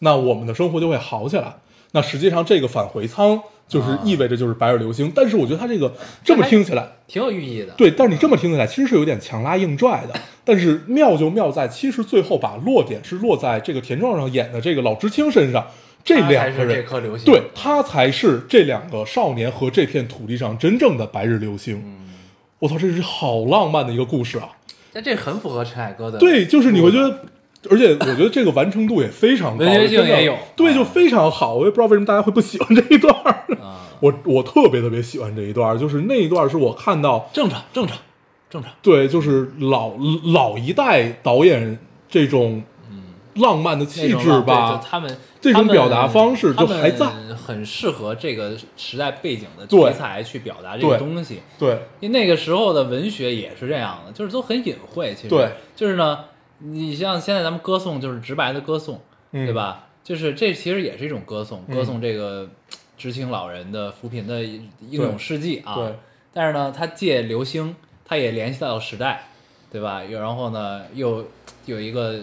那我们的生活就会好起来。那实际上这个返回舱就是啊意味着就是白日流星，但是我觉得它这个这么听起来。挺有寓意的。对，但是你这么听起来，其实是有点强拉硬拽的。但是妙就妙在，其实最后把落点是落在这个田壮壮演的这个老知青身上，这他才是这两个人，颗流星，对他才是这两个少年和这片土地上真正的白日流星。嗯我操，这是好浪漫的一个故事啊！但这很符合陈凯歌的。对，就是你会觉得。而且我觉得这个完成度也非常高，文学性也有对，啊就非常好。我也不知道为什么大家会不喜欢这一段 我我特别特别喜欢这一段儿，就是那一段儿是我看到正常正常正常。对，就是老老一代导演这种浪漫的气质吧就，他们这种表达方式就还在很适合这个时代背景的题材去表达这个东西。对因为那个时候的文学也是这样的，就是都很隐晦。其实对，就是呢，你像现在咱们歌颂，就是直白的歌颂，嗯对吧？就是这其实也是一种歌颂，嗯歌颂这个知青老人的扶贫的英勇事迹啊。对但是呢，他借流星，他也联系到时代，对吧？又然后呢，又有一个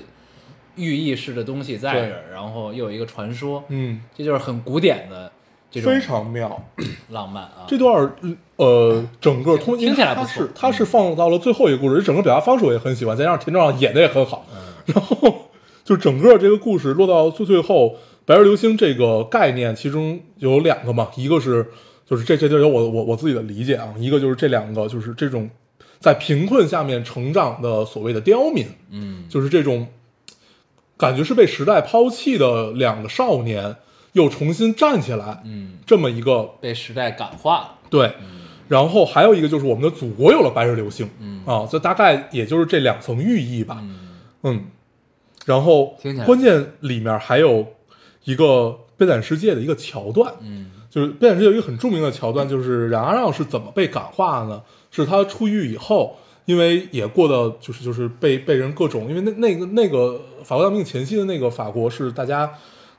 寓意式的东西在这儿，然后又有一个传说，嗯，这就是很古典的这种非常妙。浪漫啊。这段呃，整个通听起来不错。是它是放到了最后一个故事，整个表达方式我也很喜欢，再加上田壮壮演的也很好，嗯。然后就整个这个故事落到最最后，白日流星这个概念，其中有两个嘛，一个是就是这这就有我我我自己的理解啊，一个就是这两个就是这种在贫困下面成长的所谓的刁民，嗯，就是这种感觉是被时代抛弃的两个少年，又重新站起来，嗯，这么一个被时代感化了。对。然后还有一个就是我们的祖国有了白日流星，嗯啊，这大概也就是这两层寓意吧，嗯嗯。然后关键里面还有一个悲惨世界的一个桥段，嗯就是《悲惨世界》有一个很著名的桥段，就是冉阿让是怎么被感化呢？是他出狱以后，因为也过得就是就是被被人各种，因为那那个那个法国大革命前夕的那个法国是大家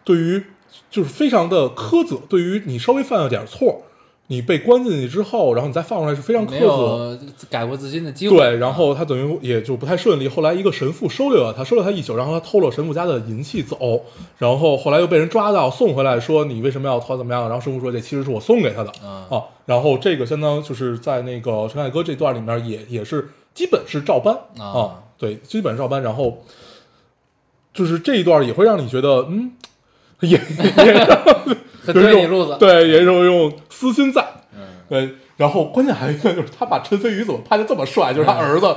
对于就是非常的苛责，对于你稍微犯了点错，你被关进去之后，然后你再放出来是非常苛责。有改过自新的机会。对，然后他等于也就不太顺利。后来一个神父收留了他，收留他一宿，然后他偷了神父家的银器走，然后后来又被人抓到，送回来说你为什么要偷怎么样？然后神父说这其实是我送给他的、嗯啊。然后这个相当就是在那个陈凯歌这段里面也也是基本是照搬啊对，基本照搬。然后就是这一段也会让你觉得嗯，也 也很对你路子。，对，也有一种私心在。嗯，对，然后关键还有一个就是他把陈飞宇怎么拍的这么帅，就是他儿子。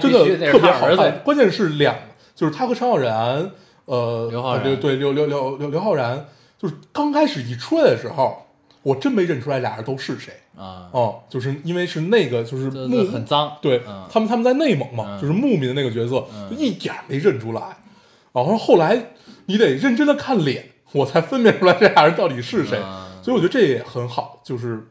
真的特别好看。关键是两，就是他和陈浩然，呃，刘浩然呃对对刘刘刘刘刘昊然，就是刚开始一出来的时候，我真没认出来俩人都是谁。啊，哦，就是因为是那个就是这牧很脏，对、嗯他们他们在内蒙嘛，嗯就是牧民的那个角色，一点没认出来。然后后来你得认真的看脸，我才分辨出来这俩人到底是谁。嗯所以我觉得这也很好，就是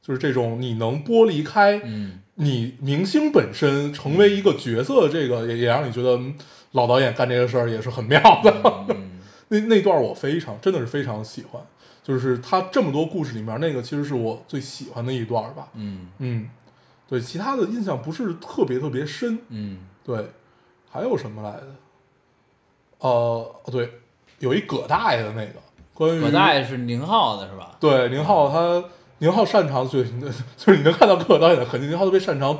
就是这种你能剥离开嗯你明星本身成为一个角色，这个也也让你觉得嗯老导演干这个事儿也是很妙的。嗯 那那段我非常真的是非常喜欢，就是他这么多故事里面，那个其实是我最喜欢的一段吧。嗯嗯，对，其他的印象不是特别特别深。嗯对，还有什么来着？呃，对，有一葛大爷的那个关于葛大爷是宁浩的是吧？对宁浩他宁浩擅长最，就是你能看到葛导演的痕迹，宁浩特别擅长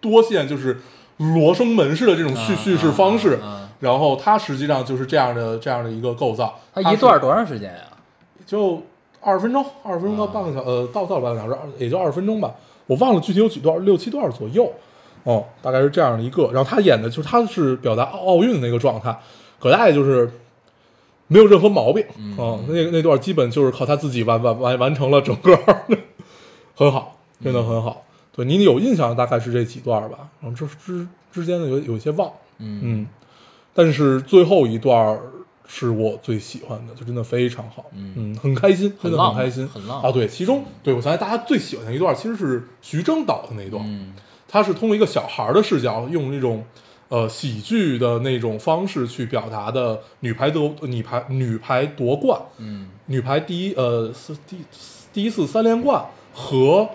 多线，就是罗生门式的这种叙嗯叙事方式。然后他实际上就是这样的这样的一个构造。是他一段多长时间呀？就二十分钟，二十分钟到啊半个小，呃，到到了半个小时，也就二十分钟吧。我忘了具体有几段，六七段左右。哦，大概是这样的一个。然后他演的就是他是表达奥奥运的那个状态，葛大爷就是没有任何毛病。嗯哦，那那段基本就是靠他自己完完完完成了整个，很好，真的很好。对你有印象大概是这几段吧，然后之之之间的有有一些忘，嗯嗯，但是最后一段儿是我最喜欢的，就真的非常好，嗯。很开心，真的很开心，很浪漫。啊！对，其中对我想起大家最喜欢的一段其实是徐峥导的那一段，嗯。他是通过一个小孩儿的视角，用那种呃喜剧的那种方式去表达的女排夺女排女排夺冠，嗯。女排第一呃是第第一次三连冠和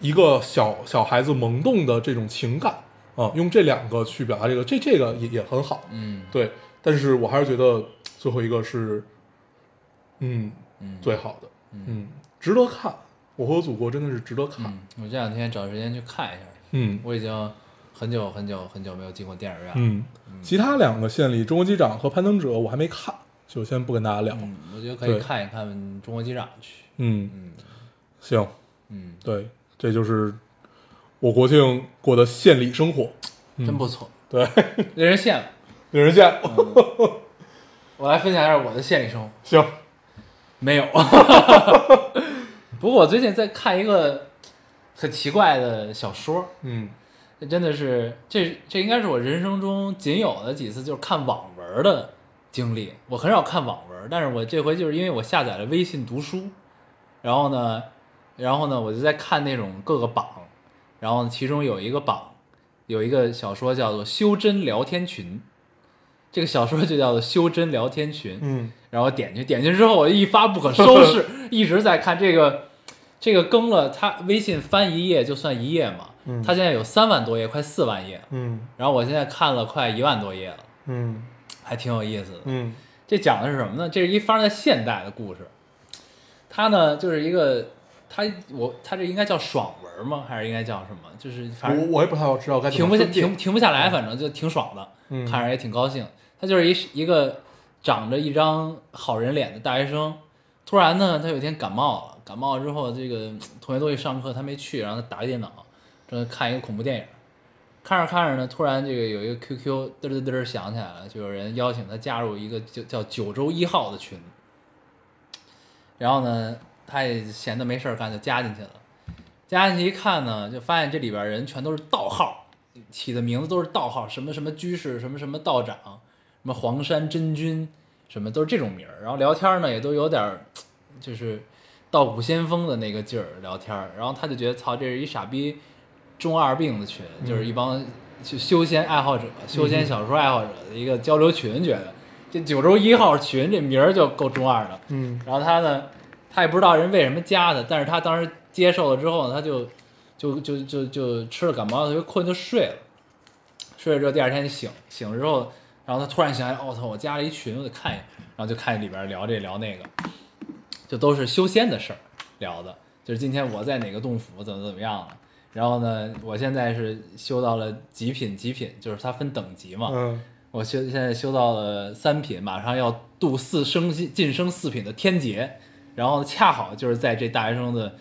一个小小孩子萌动的这种情感啊，用这两个去表达这个，这这个也也很好，嗯。对，但是我还是觉得最后一个是，嗯，嗯。最好的，嗯，值得看，我和我祖国真的是值得看，嗯，我这两天找时间去看一下，嗯。我已经很久很久很久没有进过电影院了。嗯，其他两个县里，中国机长和攀登者我还没看，就先不跟大家聊，嗯，我觉得可以看一看《中国机长》去。嗯，嗯。行，嗯，对，这就是我国庆过的县里生活，真不错，对，令人羡慕。令人见，我来分享一下我的现实生活。行，没有，不过我最近在看一个很奇怪的小说，嗯。这真的是这这应该是我人生中仅有的几次就是看网文的经历。我很少看网文，但是我这回就是因为我下载了微信读书，然后呢，然后呢我就在看那种各个榜，然后其中有一个榜有一个小说叫做《修真聊天群》，这个小说就叫做《修真聊天群》。嗯然后点进点进之后，我一发不可收拾，一直在看这个，这个更了，它微信翻一页就算一页嘛，嗯它现在有三万多页，快四万页，嗯然后我现在看了快一万多页了，嗯还挺有意思的。嗯这讲的是什么呢？这是一发生在现代的故事，它呢就是一个，它我它这应该叫爽文吗？还是应该叫什么？就是反正我我也不太知道该怎停不下停停不下来，反正就挺爽的，嗯看着也挺高兴。他就是一一个长着一张好人脸的大学生，突然呢，他有一天感冒了，感冒了之后，这个 同学都去上课，他没去，然后他打开电脑，正在看一个恐怖电影，看着看着呢，突然这个有一个 QQ 嘚嘚嘚响起来了，就有人邀请他加入一个就叫九州一号的群，然后呢，他也闲得没事儿干，就加进去了。加进去一看呢，就发现这里边人全都是盗号，起的名字都是盗号，什么什么居士，什么什么道长，什么黄山真君，什么都是这种名儿。然后聊天呢，也都有点，就是道骨仙风的那个劲儿聊天。然后他就觉得，操，这是一傻逼中二病的群，就是一帮就修仙爱好者、修仙小说爱好者的一个交流群，觉得这九州一号群这名儿就够中二的。嗯然后他呢，他也不知道人为什么加的，但是他当时接受了之后呢，他就就就就就吃了感冒药，特别困就睡了。睡了之后，第二天醒，醒了之后，然后他突然想起来，我、操，我加了一群，我得看一眼，然后就看里边聊这聊那个，就都是修仙的事儿聊的，就是今天我在哪个洞府怎么怎么样了。然后呢，我现在是修到了极品，极品就是它分等级嘛，嗯。我修现在修到了三品，马上要度四升晋升四品的天劫，然后恰好就是在这大学生的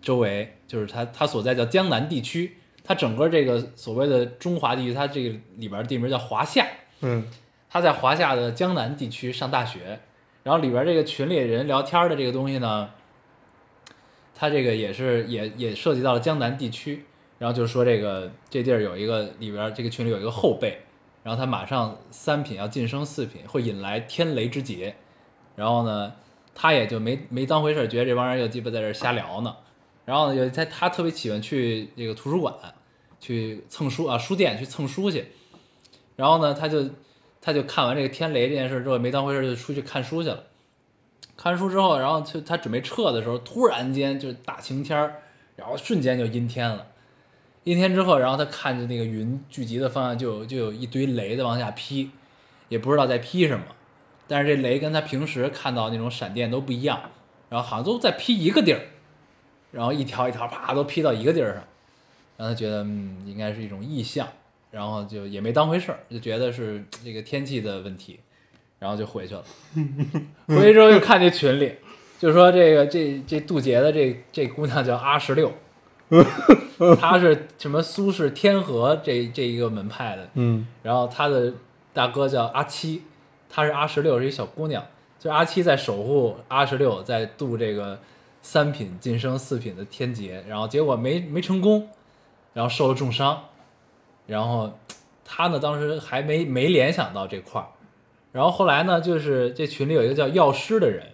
周围，就是他他所在叫江南地区，他整个这个所谓的中华地区，它这个里边地名叫华夏，嗯。他在华夏的江南地区上大学，然后里边这个群里人聊天的这个东西呢，他这个也是也也涉及到了江南地区，然后就说这个这地儿有一个里边这个群里有一个后辈，然后他马上三品要晋升四品，会引来天雷之劫，然后呢，他也就没没当回事，觉得这帮人又鸡巴在这瞎聊呢，然后呢，有他他特别喜欢去这个图书馆去蹭书啊书店去蹭书去，然后呢，他就他就看完这个天雷这件事之后没当回事，就出去看书去了。看完书之后，然后就他准备撤的时候，突然间就是大晴天，然后瞬间就阴天了。阴天之后，然后他看着那个云聚集的方向，就有就有一堆雷在往下劈，也不知道在劈什么。但是这雷跟他平时看到那种闪电都不一样，然后好像都在劈一个地儿，然后一条一条啪都劈到一个地儿上，让他觉得嗯应该是一种异象，然后就也没当回事儿，就觉得是这个天气的问题，然后就回去了。回去之后又看这群里，就说这个这这渡劫的这这姑娘叫阿十六，她是什么苏轼天河这这一个门派的，嗯。然后她的大哥叫阿七，她是阿十六，是一小姑娘，就是阿七在守护阿十六，在渡这个三品晋升四品的天劫，然后结果没没成功，然后受了重伤，然后他呢当时还没没联想到这块儿，然后后来呢就是这群里有一个叫药师的人，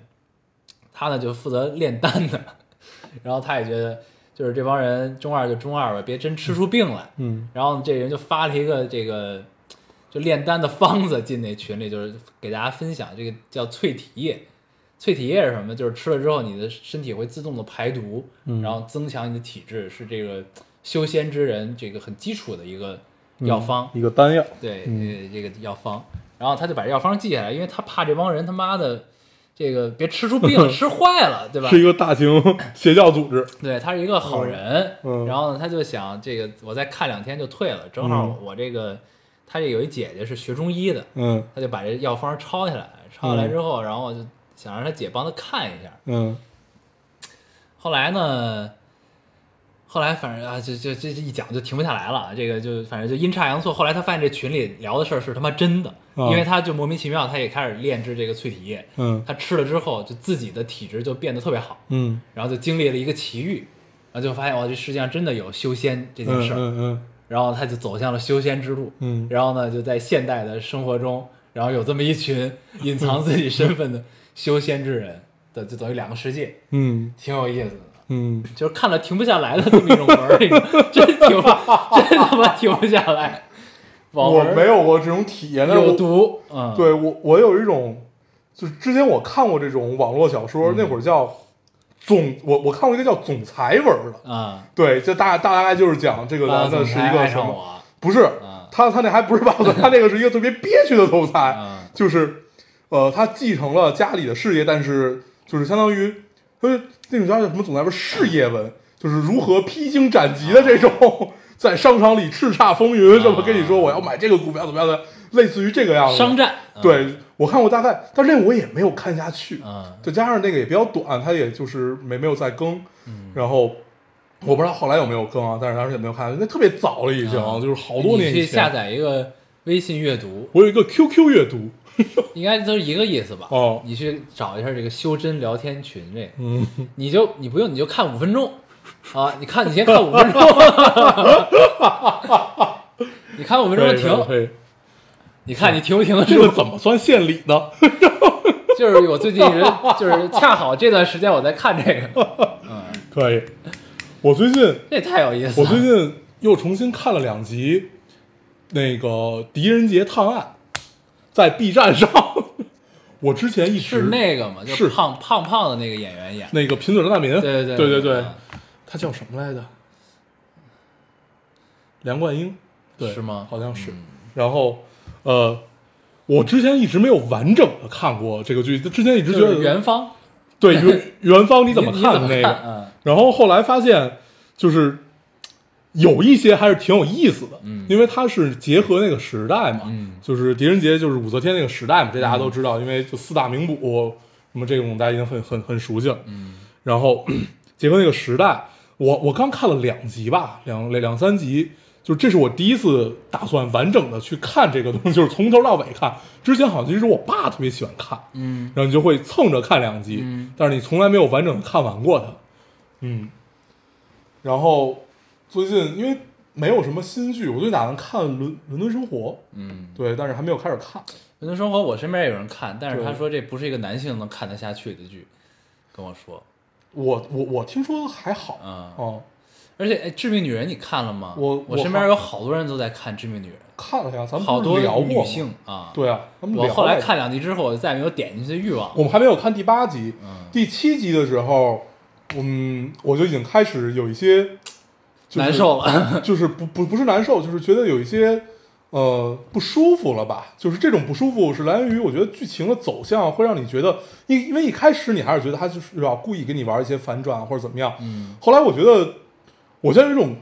他呢就负责炼丹的，然后他也觉得就是这帮人中二就中二吧，别真吃出病来，嗯然后这人就发了一个这个就炼丹的方子进那群里，就是给大家分享这个叫淬体液。淬体液是什么？就是吃了之后，你的身体会自动的排毒，嗯然后增强你的体质，是这个修仙之人这个很基础的一个药方。一个丹药，对，嗯。这个这个药方，然后他就把这药方记下来，因为他怕这帮人他妈的这个别吃出病吃坏了，对吧？是一个大型邪教组织。对他是一个好人，然后呢，他就想这个我再看两天就退了，正好嗯。我这个、他这有一姐姐是学中医的，嗯。他就把这药方抄下来，抄下来之后，然后就想让他姐帮他看一下，嗯。后来呢，后来反正啊，就就这这一讲就停不下来了，这个就反正就阴差阳错。后来他发现这群里聊的事儿是他妈真的，啊因为他就莫名其妙，他也开始炼制这个淬体液，嗯他吃了之后，就自己的体质就变得特别好，嗯然后就经历了一个奇遇，然后就发现哇，这世界上真的有修仙这件嗯事儿，嗯然后他就走向了修仙之路，嗯然后呢，就在现代的生活中，然后有这么一群隐藏自己身份的修仙之人的，就等于两个世界，嗯挺有意思的。嗯。就是看了停不下来的这么一种文真停不，真他妈停不下来。网我文没有过这种体验，但是有我毒，嗯，对我我有一种，就是之前我看过这种网络小说，那会儿叫总，我我看过一个叫总裁文的，啊，对，就大大概就是讲这个男的是一个什么，么？不是啊，他他那还不是霸总，他那个是一个特别憋屈的总裁，嗯。就是呃，他继承了家里的事业，但是就是相当于呃那种叫什么总裁文，事业文，就是如何披荆斩棘的这种，在商场里叱咤风云，这么跟你说我要买这个股票怎么样的，类似于这个样子。商战，嗯，对我看过大概，但是那我也没有看下去，嗯。再加上那个也比较短，它也就是没没有再更，嗯。然后我不知道后来有没有更啊，但是当时也没有看，那特别早了已经，嗯就是好多年以你去下。载一个微信阅读，我有一个 QQ 阅读，应该都是一个意思吧？哦。你去找一下这个修真聊天群这个，嗯，你就你不用你就看五分钟。啊，你看你先看五分钟，你看五分钟停，你看你停不停的这个怎么算献礼呢？就是我最近一直就是恰好这段时间我在看这个，嗯，可以，我最近这太有意思了。我。最近又重新看了两集那个《狄仁杰探案》，在 B 站上。我之前一直是那个嘛？就是胖胖胖的那个演员演，那个贫嘴张大民，对对对对对嗯他叫什么来着？梁冠英，对，是吗好像是。嗯然后，呃，我之前一直没有完整的看过这个剧，之前一直觉得是元芳，对元元芳你怎么看的那个？嗯然后后来发现，就是有一些还是挺有意思的，嗯。因为它是结合那个时代嘛，嗯。就是狄仁杰就是武则天那个时代嘛，这大家都知道，因为就四大名捕什么这种大家已经很很很熟悉了，嗯。然后 结合那个时代，我我刚看了两集吧，两两三集，就这是我第一次打算完整的去看这个东西，就是从头到尾看。之前好像其实我爸特别喜欢看，嗯。然后你就会蹭着看两集，嗯。但是你从来没有完整的看完过它。嗯，然后最近因为没有什么新剧，我最近打算看《伦伦敦生活》，嗯，对，但是还没有开始看。伦敦生活我身边也有人看，但是他说这不是一个男性能看得下去的剧，跟我说，我我我听说还好，嗯哦，而且哎，《致命女人》你看了吗？我我我身边有好多人都在看《致命女人看了呀，咱》，们好多聊过女性啊。对啊，我后来来看两集之后，我就再也没有点进去的欲望。我们还没有看第八集，嗯第七集的时候，嗯，我就已经开始有一些、就是难受了，就是不不不是难受，就是觉得有一些呃不舒服了吧？就是这种不舒服是来源于我觉得剧情的走向会让你觉得，因因为一开始你还是觉得他就是要故意给你玩一些反转或者怎么样，嗯后来我觉得我现在有一种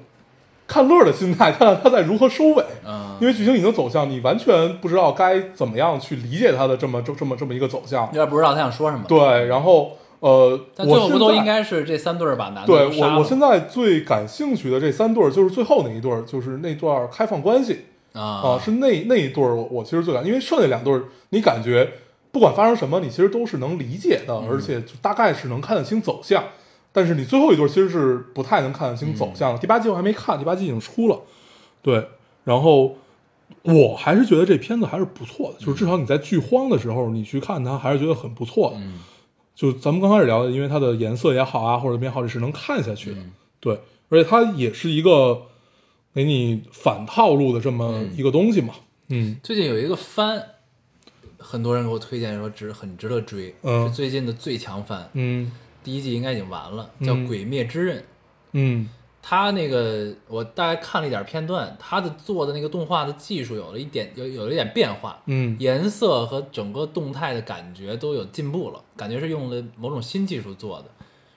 看乐的心态，看看他在如何收尾。嗯，因为剧情已经走向，你完全不知道该怎么样去理解他的这么这这么这么一个走向你也不知道他想说什么。，对，然后呃，但最后不都应该是这三对儿把男的对我我现在最感兴趣的这三对儿就是最后那一对儿，就是那段开放关系啊、啊是那那一对儿我我其实最感，因为剩下两对儿你感觉不管发生什么，你其实都是能理解的，嗯而且就大概是能看得清走向。但是你最后一对儿其实是不太能看得清走向的。第八季我还没看，第八季已经出了，对，然后我还是觉得这片子还是不错的，就是至少你在剧荒的时候，你去看它还是觉得很不错的。嗯就咱们刚开始聊的，因为它的颜色也好啊，或者编号也是能看下去的。嗯。对，而且它也是一个给你反套路的这么一个东西嘛。嗯。最近有一个番，很多人给我推荐说值很值得追，嗯。是最近的最强番，嗯。第一季应该已经完了，叫《嗯鬼灭之刃》。嗯他那个我大概看了一点片段，他的做的那个动画的技术有了一点有有了一点变化，嗯颜色和整个动态的感觉都有进步了，感觉是用了某种新技术做的，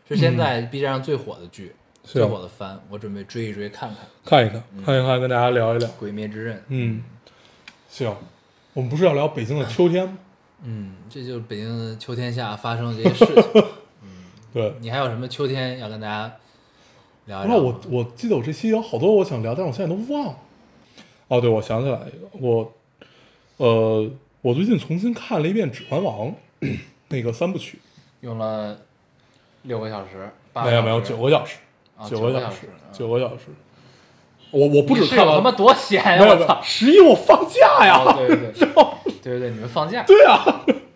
是现在 B 站上最火的剧，是最火的番，我准备追一追看看《看一看，看一看，跟大家聊一聊。鬼灭之刃》。嗯，行，我们不是要聊北京的秋天吗？嗯，这就是北京的秋天下发生的这些事情。嗯对。你还有什么秋天要跟大家聊一那我？我记得我这期有好多我想聊，但是我现在都忘了。哦，对，我想起来一个，我呃，我最近重新看了一遍《指环王》那个三部曲，用了六个小时，没有没有九个小时，啊九个小时九个小时。我我不止看了，他妈多闲呀！我操！十一我放假呀，哦，对对对，对 对对，你们放假，对啊，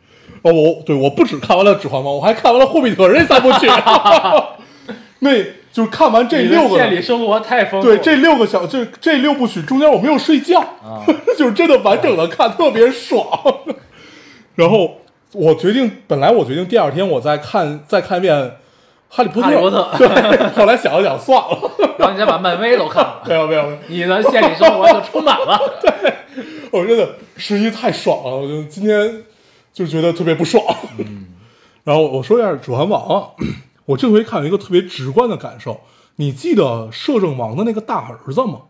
哦，我对我不止看完了《指环王》，我还看完了《霍比特人》这三部曲，那就是看完这六个县里生活太丰富。对这六个小这这六部曲中间我没有睡觉，啊，就是真的完整的看，特别爽。然后我决定，本来我决定第二天我再看再看一遍《哈利波特》，哈利波特对，后来想了想算了，然后你再把漫威都看了，没有没有没有，你的县里生活就充满了。对我真的十一太爽了，我就今天就觉得特别不爽。嗯，然后我说一下《指环王》啊，我这回看有一个特别直观的感受，你记得摄政王的那个大儿子吗？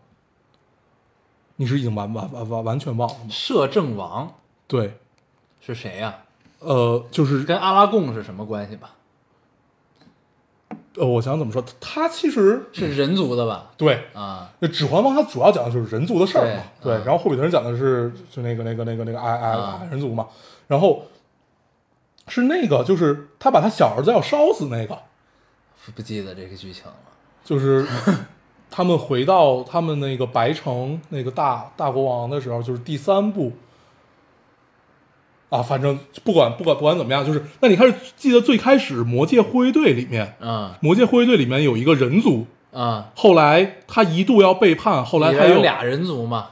你是已经完完完完完全忘了吗？摄政王对，是谁呀？呃，就是跟阿拉贡是什么关系吧？呃，我想怎么说，他其实是人族的吧？对啊，那《指环王》它主要讲的就是人族的事儿嘛，对，对嗯然后《霍比特人》讲的是就那个那个那个那个矮矮啊矮人族嘛，然后是那个就是他把他小儿子要烧死那个，不不记得这个剧情了。就是他们回到他们那个白城那个大大国王的时候，就是第三部啊，反正不管不管不管怎么样，就是那你开始记得最开始《魔界护卫队》里面，嗯《魔界护卫队》里面有一个人族，嗯，后来他一度要背叛，后来里他有俩人族嘛？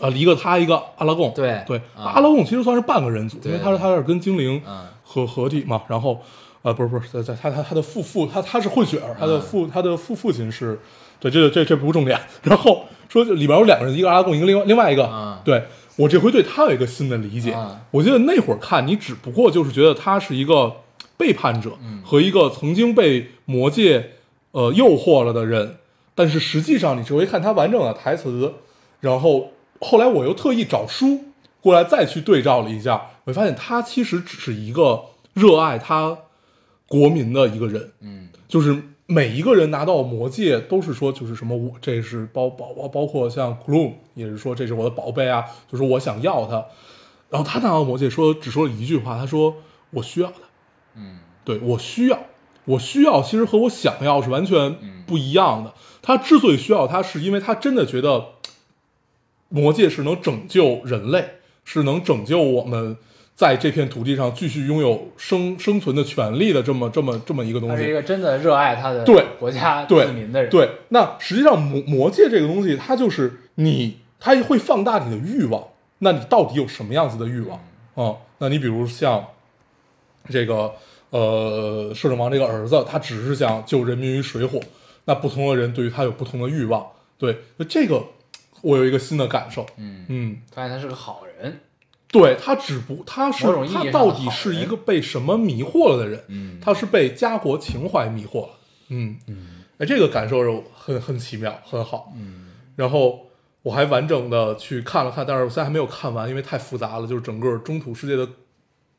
啊一个他一个阿拉贡，对对，啊阿拉贡其实算是半个人族，因为他是他是跟精灵嗯合合体嘛，然后呃不是不是在在他他他的父父他他是混血儿，他的嗯。父他的父父亲是，对这这这不是重点，然后说里边有两个人，一个阿拉贡，一个另外另外一个，嗯。对我这回对他有一个新的理解，嗯。我记得那会儿看你只不过就是觉得他是一个背叛者嗯和一个曾经被魔界呃诱惑了的人，但是实际上你这回看他完整的台词，然后后来我又特意找书过来再去对照了一下，我发现他其实只是一个热爱他国民的一个人，嗯就是每一个人拿到魔戒都是说，就是什么我这是包包包包括像 Gloom 也是说这是我的宝贝啊，就是我想要它。然后他拿到魔戒说只说了一句话，他说我需要它，嗯对我需要。我需要其实和我想要是完全不一样的。他之所以需要它，是因为他真的觉得魔戒是能拯救人类，是能拯救我们在这片土地上继续拥有生生存的权利的这么这么这么一个东他是一。个真的热爱他的对国家对子民的人，，对，那实际上魔魔戒这个东西，它就是你，它会放大你的欲望。那你到底有什么样子的欲望啊、那你比如像这个呃，摄政王这个儿子，他只是想救人民于水火。那不同的人对于他有不同的欲望，对，那这个我有一个新的感受。嗯，嗯，发现他是个好人，对他只不他是他到底是一个被什么迷惑了的人？嗯他是被家国情怀迷惑了。嗯嗯，哎，这个感受是很很奇妙，很好。嗯然后我还完整的去看了看，但是我现在还没有看完，因为太复杂了。就是整个中土世界的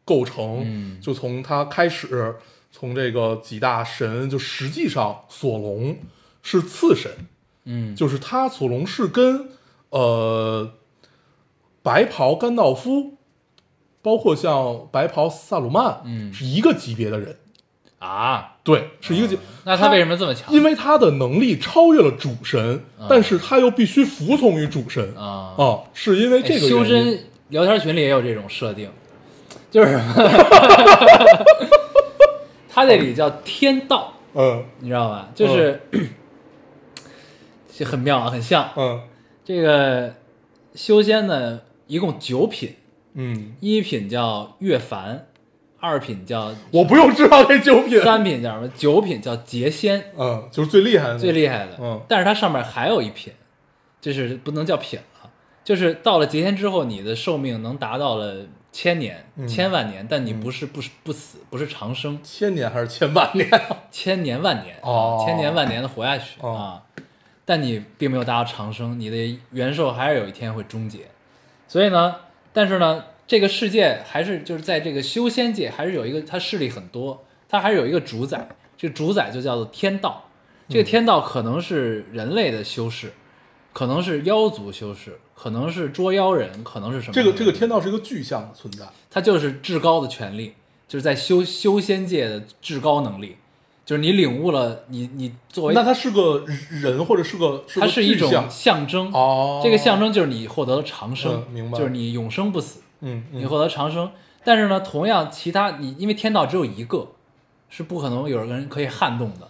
构成，嗯就从他开始，从这个几大神，就实际上索隆是次神，嗯，就是他索隆是跟呃白袍甘道夫，包括像白袍萨鲁曼，嗯。是一个级别的人。啊，对，是一个级。那他为什么这么强？因为他的能力超越了主神，啊。但是他又必须服从于主神。啊。啊，是因为哎这个修真聊天群里也有这种设定，就是。什么？他这里叫天道，嗯。你知道吧？就是、这 很妙啊，很像。嗯。这个修仙呢，一共九品，嗯，一品叫月凡，二品叫我不用知道这九品，三品叫什么？九品叫劫仙，嗯，就是最厉害的，最厉害的。嗯但是它上面还有一品，就是不能叫品了，就是到了劫仙之后，你的寿命能达到了千年、嗯千万年，但你不是不是不死，不是长生，千年还是千万年？千年万年，哦千年万年的活下去、哦啊。但你并没有达到长生，你的元寿还是有一天会终结。所以呢，但是呢，这个世界还是就是在这个修仙界，还是有一个它势力很多，它还是有一个主宰，这个主宰就叫做天道。这个天道可能是人类的修士，可能是妖族修士，可能是捉妖人，可能是什么？这个这个天道是一个具象的存在，它就是至高的权利，就是在修修仙界的至高能力，就是你领悟了你你作为那它是个人或者是个是个它是一种象象征，哦，这个象征就是你获得了长生，嗯明白就是你永生不死，嗯嗯你获得长生。但是呢，同样其他你因为天道只有一个，是不可能有人可以撼动的，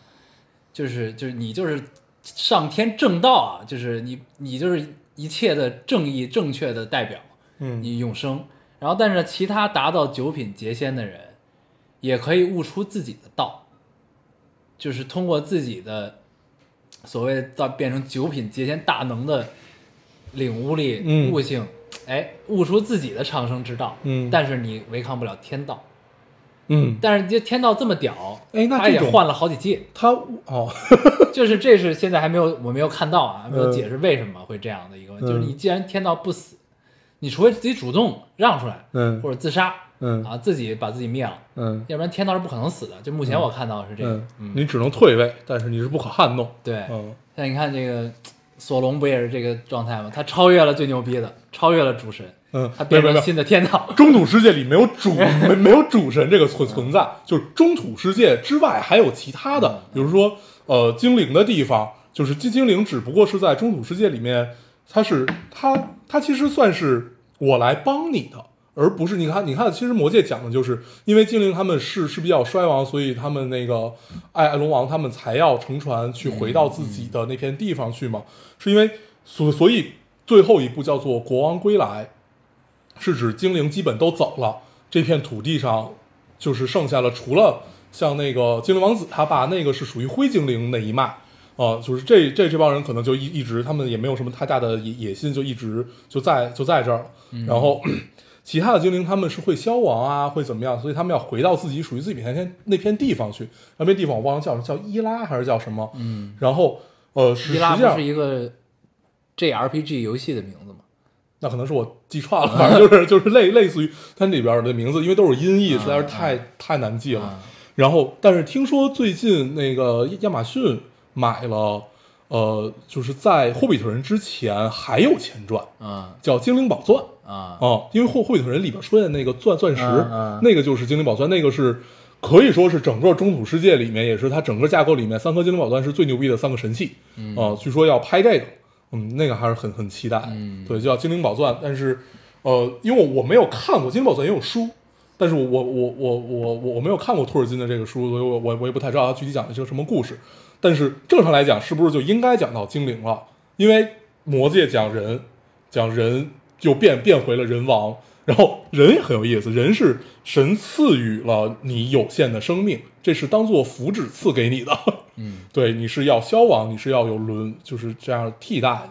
就是就是你就是上天正道啊，就是你你就是一切的正义正确的代表，嗯你永生。然后，但是呢其他达到九品劫仙的人，也可以悟出自己的道，就是通过自己的所谓到变成九品劫仙大能的领悟力、嗯悟性，哎，悟出自己的长生之道。嗯但是你违抗不了天道。嗯，但是这天道这么屌，哎那他也换了好几届，他哦，就是这是现在还没有我没有看到啊，没有嗯解释为什么会这样的一个问题，嗯就是你既然天道不死，你除非自己主动让出来，嗯或者自杀，嗯。啊，自己把自己灭了，嗯。要不然天道是不可能死的。就目前我看到是这个，嗯，你只能退位，但是你是不可撼动，对，嗯。像你看这个索隆不也是这个状态吗？他超越了最牛逼的，超越了主神，嗯，他变成新的天道。中土世界里没有主 没没有主神这个存存在，就是中土世界之外还有其他的，比如说呃精灵的地方，就是精精灵只不过是在中土世界里面，它是它它其实算是我来帮你的，而不是你看你看，其实魔界讲的就是因为精灵他们是是比较衰亡，所以他们那个爱爱龙王他们才要乘船去回到自己的那片地方去嘛，是因为所所以最后一部叫做国王归来。是指精灵基本都走了，这片土地上就是剩下了除了像那个精灵王子他爸那个是属于灰精灵那一脉，啊、就是这这这帮人可能就一一直他们也没有什么太大的野野心，就一直就在就在这儿了。然后其他的精灵他们是会消亡啊，会怎么样？所以他们要回到自己属于自己那片那片地方去。那片地方我忘了叫叫伊拉还是叫什么？嗯，然后呃，伊拉是一个 JRPG 游戏的名字吗？那可能是我记串了，反正就是 就是类类似于它里边的名字，因为都是音译，啊实在是太、太难记了。啊然后，但是听说最近那个亚马逊买了，呃，就是在霍比特人之前还有前传，啊叫《精灵宝钻》啊啊，因为霍霍比特人里边出现的那个钻钻石，那个就是精灵宝钻，那个是可以说是整个中土世界里面，也是它整个架构里面三颗精灵宝钻是最牛逼的三个神器。嗯啊、据说要拍这个，嗯，那个还是很很期待。嗯对，就叫精灵宝钻。但是，呃，因为我没有看过精灵宝钻，也有书，但是我我我我我我我没有看过托尔金的这个书，所以我我我也不太知道它具体讲的是个什么故事。但是正常来讲，是不是就应该讲到精灵了？因为魔界讲人，讲人就变变回了人王，然后人也很有意思，人是神赐予了你有限的生命，这是当做福祉赐给你的。嗯 对，你是要消亡，你是要有轮，就是这样替代的。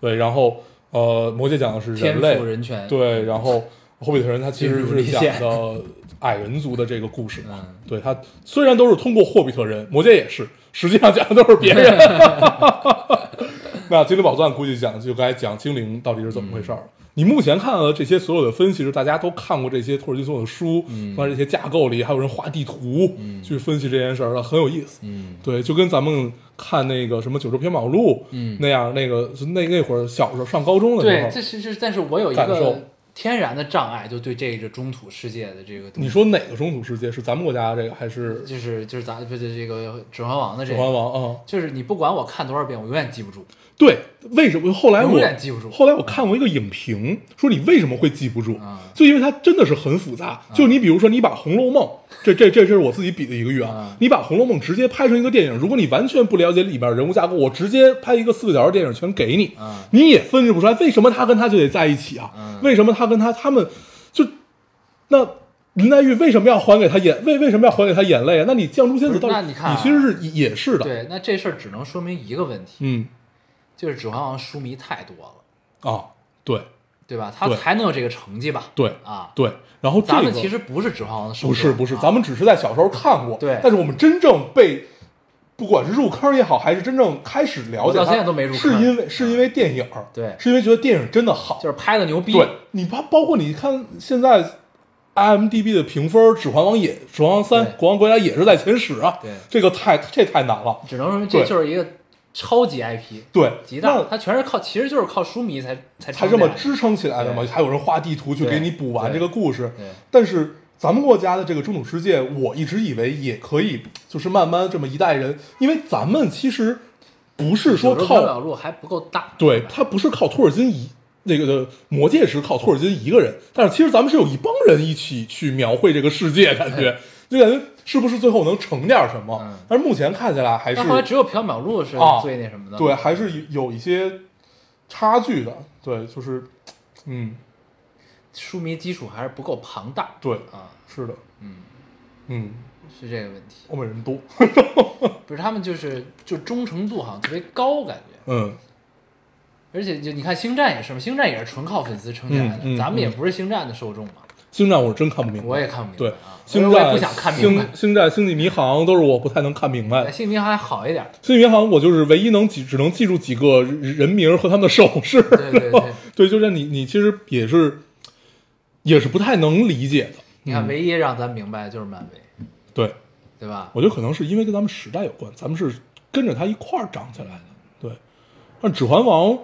对，然后呃，魔界讲的是人类，人权，对，然后霍比特人他其实是讲的矮人族的这个故事嘛。嗯对他虽然都是通过霍比特人，魔界也是，实际上讲的都是别人。那精灵宝钻估计讲就该讲精灵到底是怎么回事儿了。你目前看到的这些所有的分析是大家都看过这些托尔金所有的书，嗯关于这些架构里还有人画地图、嗯去分析这件事儿，很有意思。嗯对，就跟咱们看那个什么《九州缥缈录》嗯那样，那个那那会儿小时候上高中的时候对，候，这是是，但是我有一感受个天然的障碍，就对这个中土世界的这个你说哪个中土世界是咱们国家这个还是《就是就是咱不是这个《指环王》的这个，指环王》啊？就是你不管我看多少遍，我永远记不住。对，为什么后来永我远记不住后来我看过一个影评，说你为什么会记不住？啊就因为它真的是很复杂。就你比如说，你把《红楼梦》这这这这是我自己比的一个喻啊啊，你把《红楼梦》直接拍成一个电影，如果你完全不了解里面人物架构，我直接拍一个四个小时电影全给你，啊你也分析不出来为什么他跟他就得在一起啊？嗯为什么他跟他他们就那林黛玉为什么要还给他眼为为什么要还给他眼泪啊？那你绛珠仙子到底那你看啊其实是也是的，对，那这事儿只能说明一个问题，嗯就是《指环王》书迷太多了，啊，对对吧？他才能有这个成绩吧？对啊，对，然后这咱们其实不是《指环王》的受众，不是不是，啊咱们只是在小时候看过，对但是我们真正被，不管是入坑也好，还是真正开始了解到现在都没入坑是因为是因为电影，对是因为觉得电影真的好，就是拍的牛逼，对你包包括你看现在 IMDB 的评分，《指环王》也，《指环王三》国王国家也是在前十啊，对这个太这太难了，只能说明这就是一个超级 IP，对，极大，那它全是靠，其实就是靠书迷才才才这么支撑起来的嘛，还有人画地图去给你补完这个故事，但是咱们国家的这个中土世界，我一直以为也可以，就是慢慢这么一代人，因为咱们其实不是说靠，录还不够大，对它不是靠托尔金一那个的魔戒是靠托尔金一个人，但是其实咱们是有一帮人一起去描绘这个世界，感觉就感觉是不是最后能成点什么？嗯。但是目前看起来还是但后来只有缥缈录是啊最那什么的，对，还是有一些差距的，对，就是嗯，书迷基础还是不够庞大。对，啊，是的，嗯，嗯，是这个问题，欧美人多，不是他们就是就忠诚度好像特别高，感觉。嗯。而且就你看星战也是嘛，星战也是纯靠粉丝撑起来的，嗯嗯咱们也不是星战的受众嘛，星战我是真看不明白，我也看不明白对啊，星战、我也不想看明白星。星战、星际迷航都是我不太能看明白哎，的。姓名还好一点，星际迷航我就是唯一能记，只能记住几个人名和他们的手势。对对对，对，就是你你其实也是也是不太能理解的。你看唯一让咱明白的就是漫威，对，对吧？我觉得可能是因为跟咱们时代有关，咱们是跟着他一块儿长起来的。对，但《指环王》，《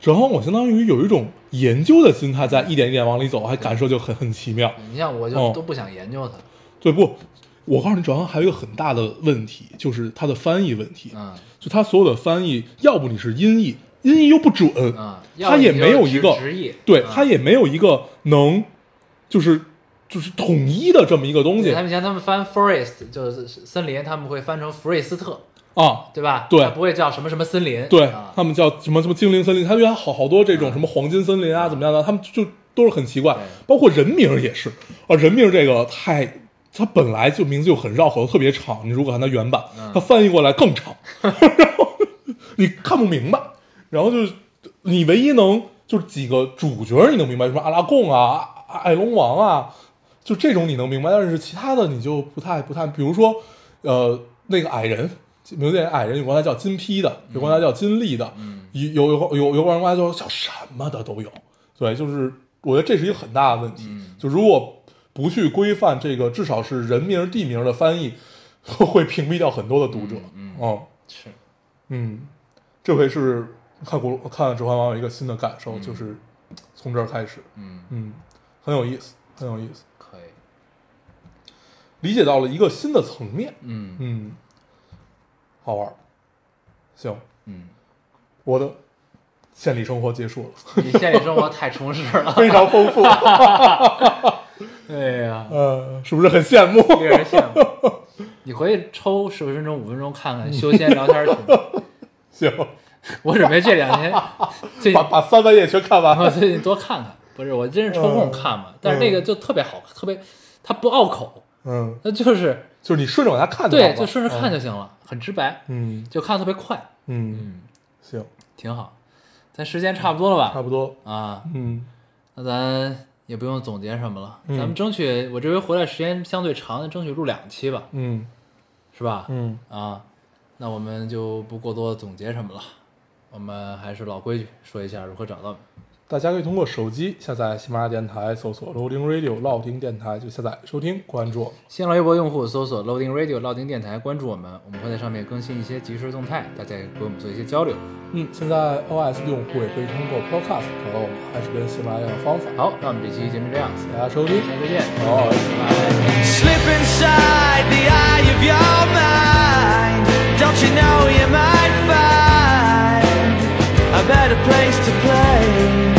指环王》我相当于有一种研究的心态，在一点一点往里走，还感受就很很奇妙。你像我就哦都不想研究它，对不？我告诉你，《主要》还有一个很大的问题，就是它的翻译问题。嗯就它所有的翻译，要不你是音译，音译又不准，嗯，要它也没有一个直直译，对，嗯它也没有一个能，就是就是统一的这么一个东西对他们像他们翻 forest 就是森林，他们会翻成福瑞斯特，啊。对吧？对。它不会叫什么什么森林，对啊，他们叫什么什么精灵森林，他们原来好好多这种什么黄金森林啊，怎么样的，他们就都是很奇怪，包括人名也是。啊，人名这个太，它本来就名字就很绕口，特别长，你如果看它原版，嗯。它翻译过来更长，然后你看不明白，然后就是你唯一能就是几个主角你能明白，什么阿拉贡啊、矮龙王啊，就这种你能明白，但是其他的你就不太不太，比如说呃那个矮人。有点矮人，有管他叫金批的，有管他叫金立的，嗯有有有有管他叫叫什么的都有。对，就是我觉得这是一个很大的问题。嗯就如果不去规范这个，至少是人名、地名的翻译，会屏蔽掉很多的读者。嗯是，嗯，这回是看古看《指环王》有一个新的感受，嗯就是从这儿开始，嗯，嗯，很有意思，很有意思。可以，理解到了一个新的层面。嗯嗯，好玩儿。行，嗯，我的县里生活结束了，你县里生活太充实了，非常丰富。哎呀，呃，是不是很羡慕？令人羡慕。你回去抽十分钟、五分钟看看修仙聊天群。行，我准备这两天最把把三万页全看完我。最近多看看，不是我真是抽空看嘛，但是那个就特别好，特别它不拗口，嗯，它就是就是你顺着往下看对，就顺着看就行了，很直白，嗯就看的特别快，嗯，嗯，行，挺好。咱时间差不多了吧？差不多。啊，嗯那咱也不用总结什么了，嗯咱们争取我这回回来时间相对长，争取录两期吧，嗯是吧？嗯，啊，那我们就不过多总结什么了，我们还是老规矩，说一下如何找到你。大家可以通过手机下载喜马拉雅电台，搜索 Loading Radio 老丁电台就下载收听，关注我们。新浪微博用户搜索 Loading Radio 老丁电台，关注我们，我们会在上面更新一些即时动态，大家也跟我们做一些交流。嗯，现在 iOS 用户也可以通过 Podcast 找到我们，还是跟喜马拉雅的方法。好，那我们这期节目这样，大家收听，下期再见，好。拜拜。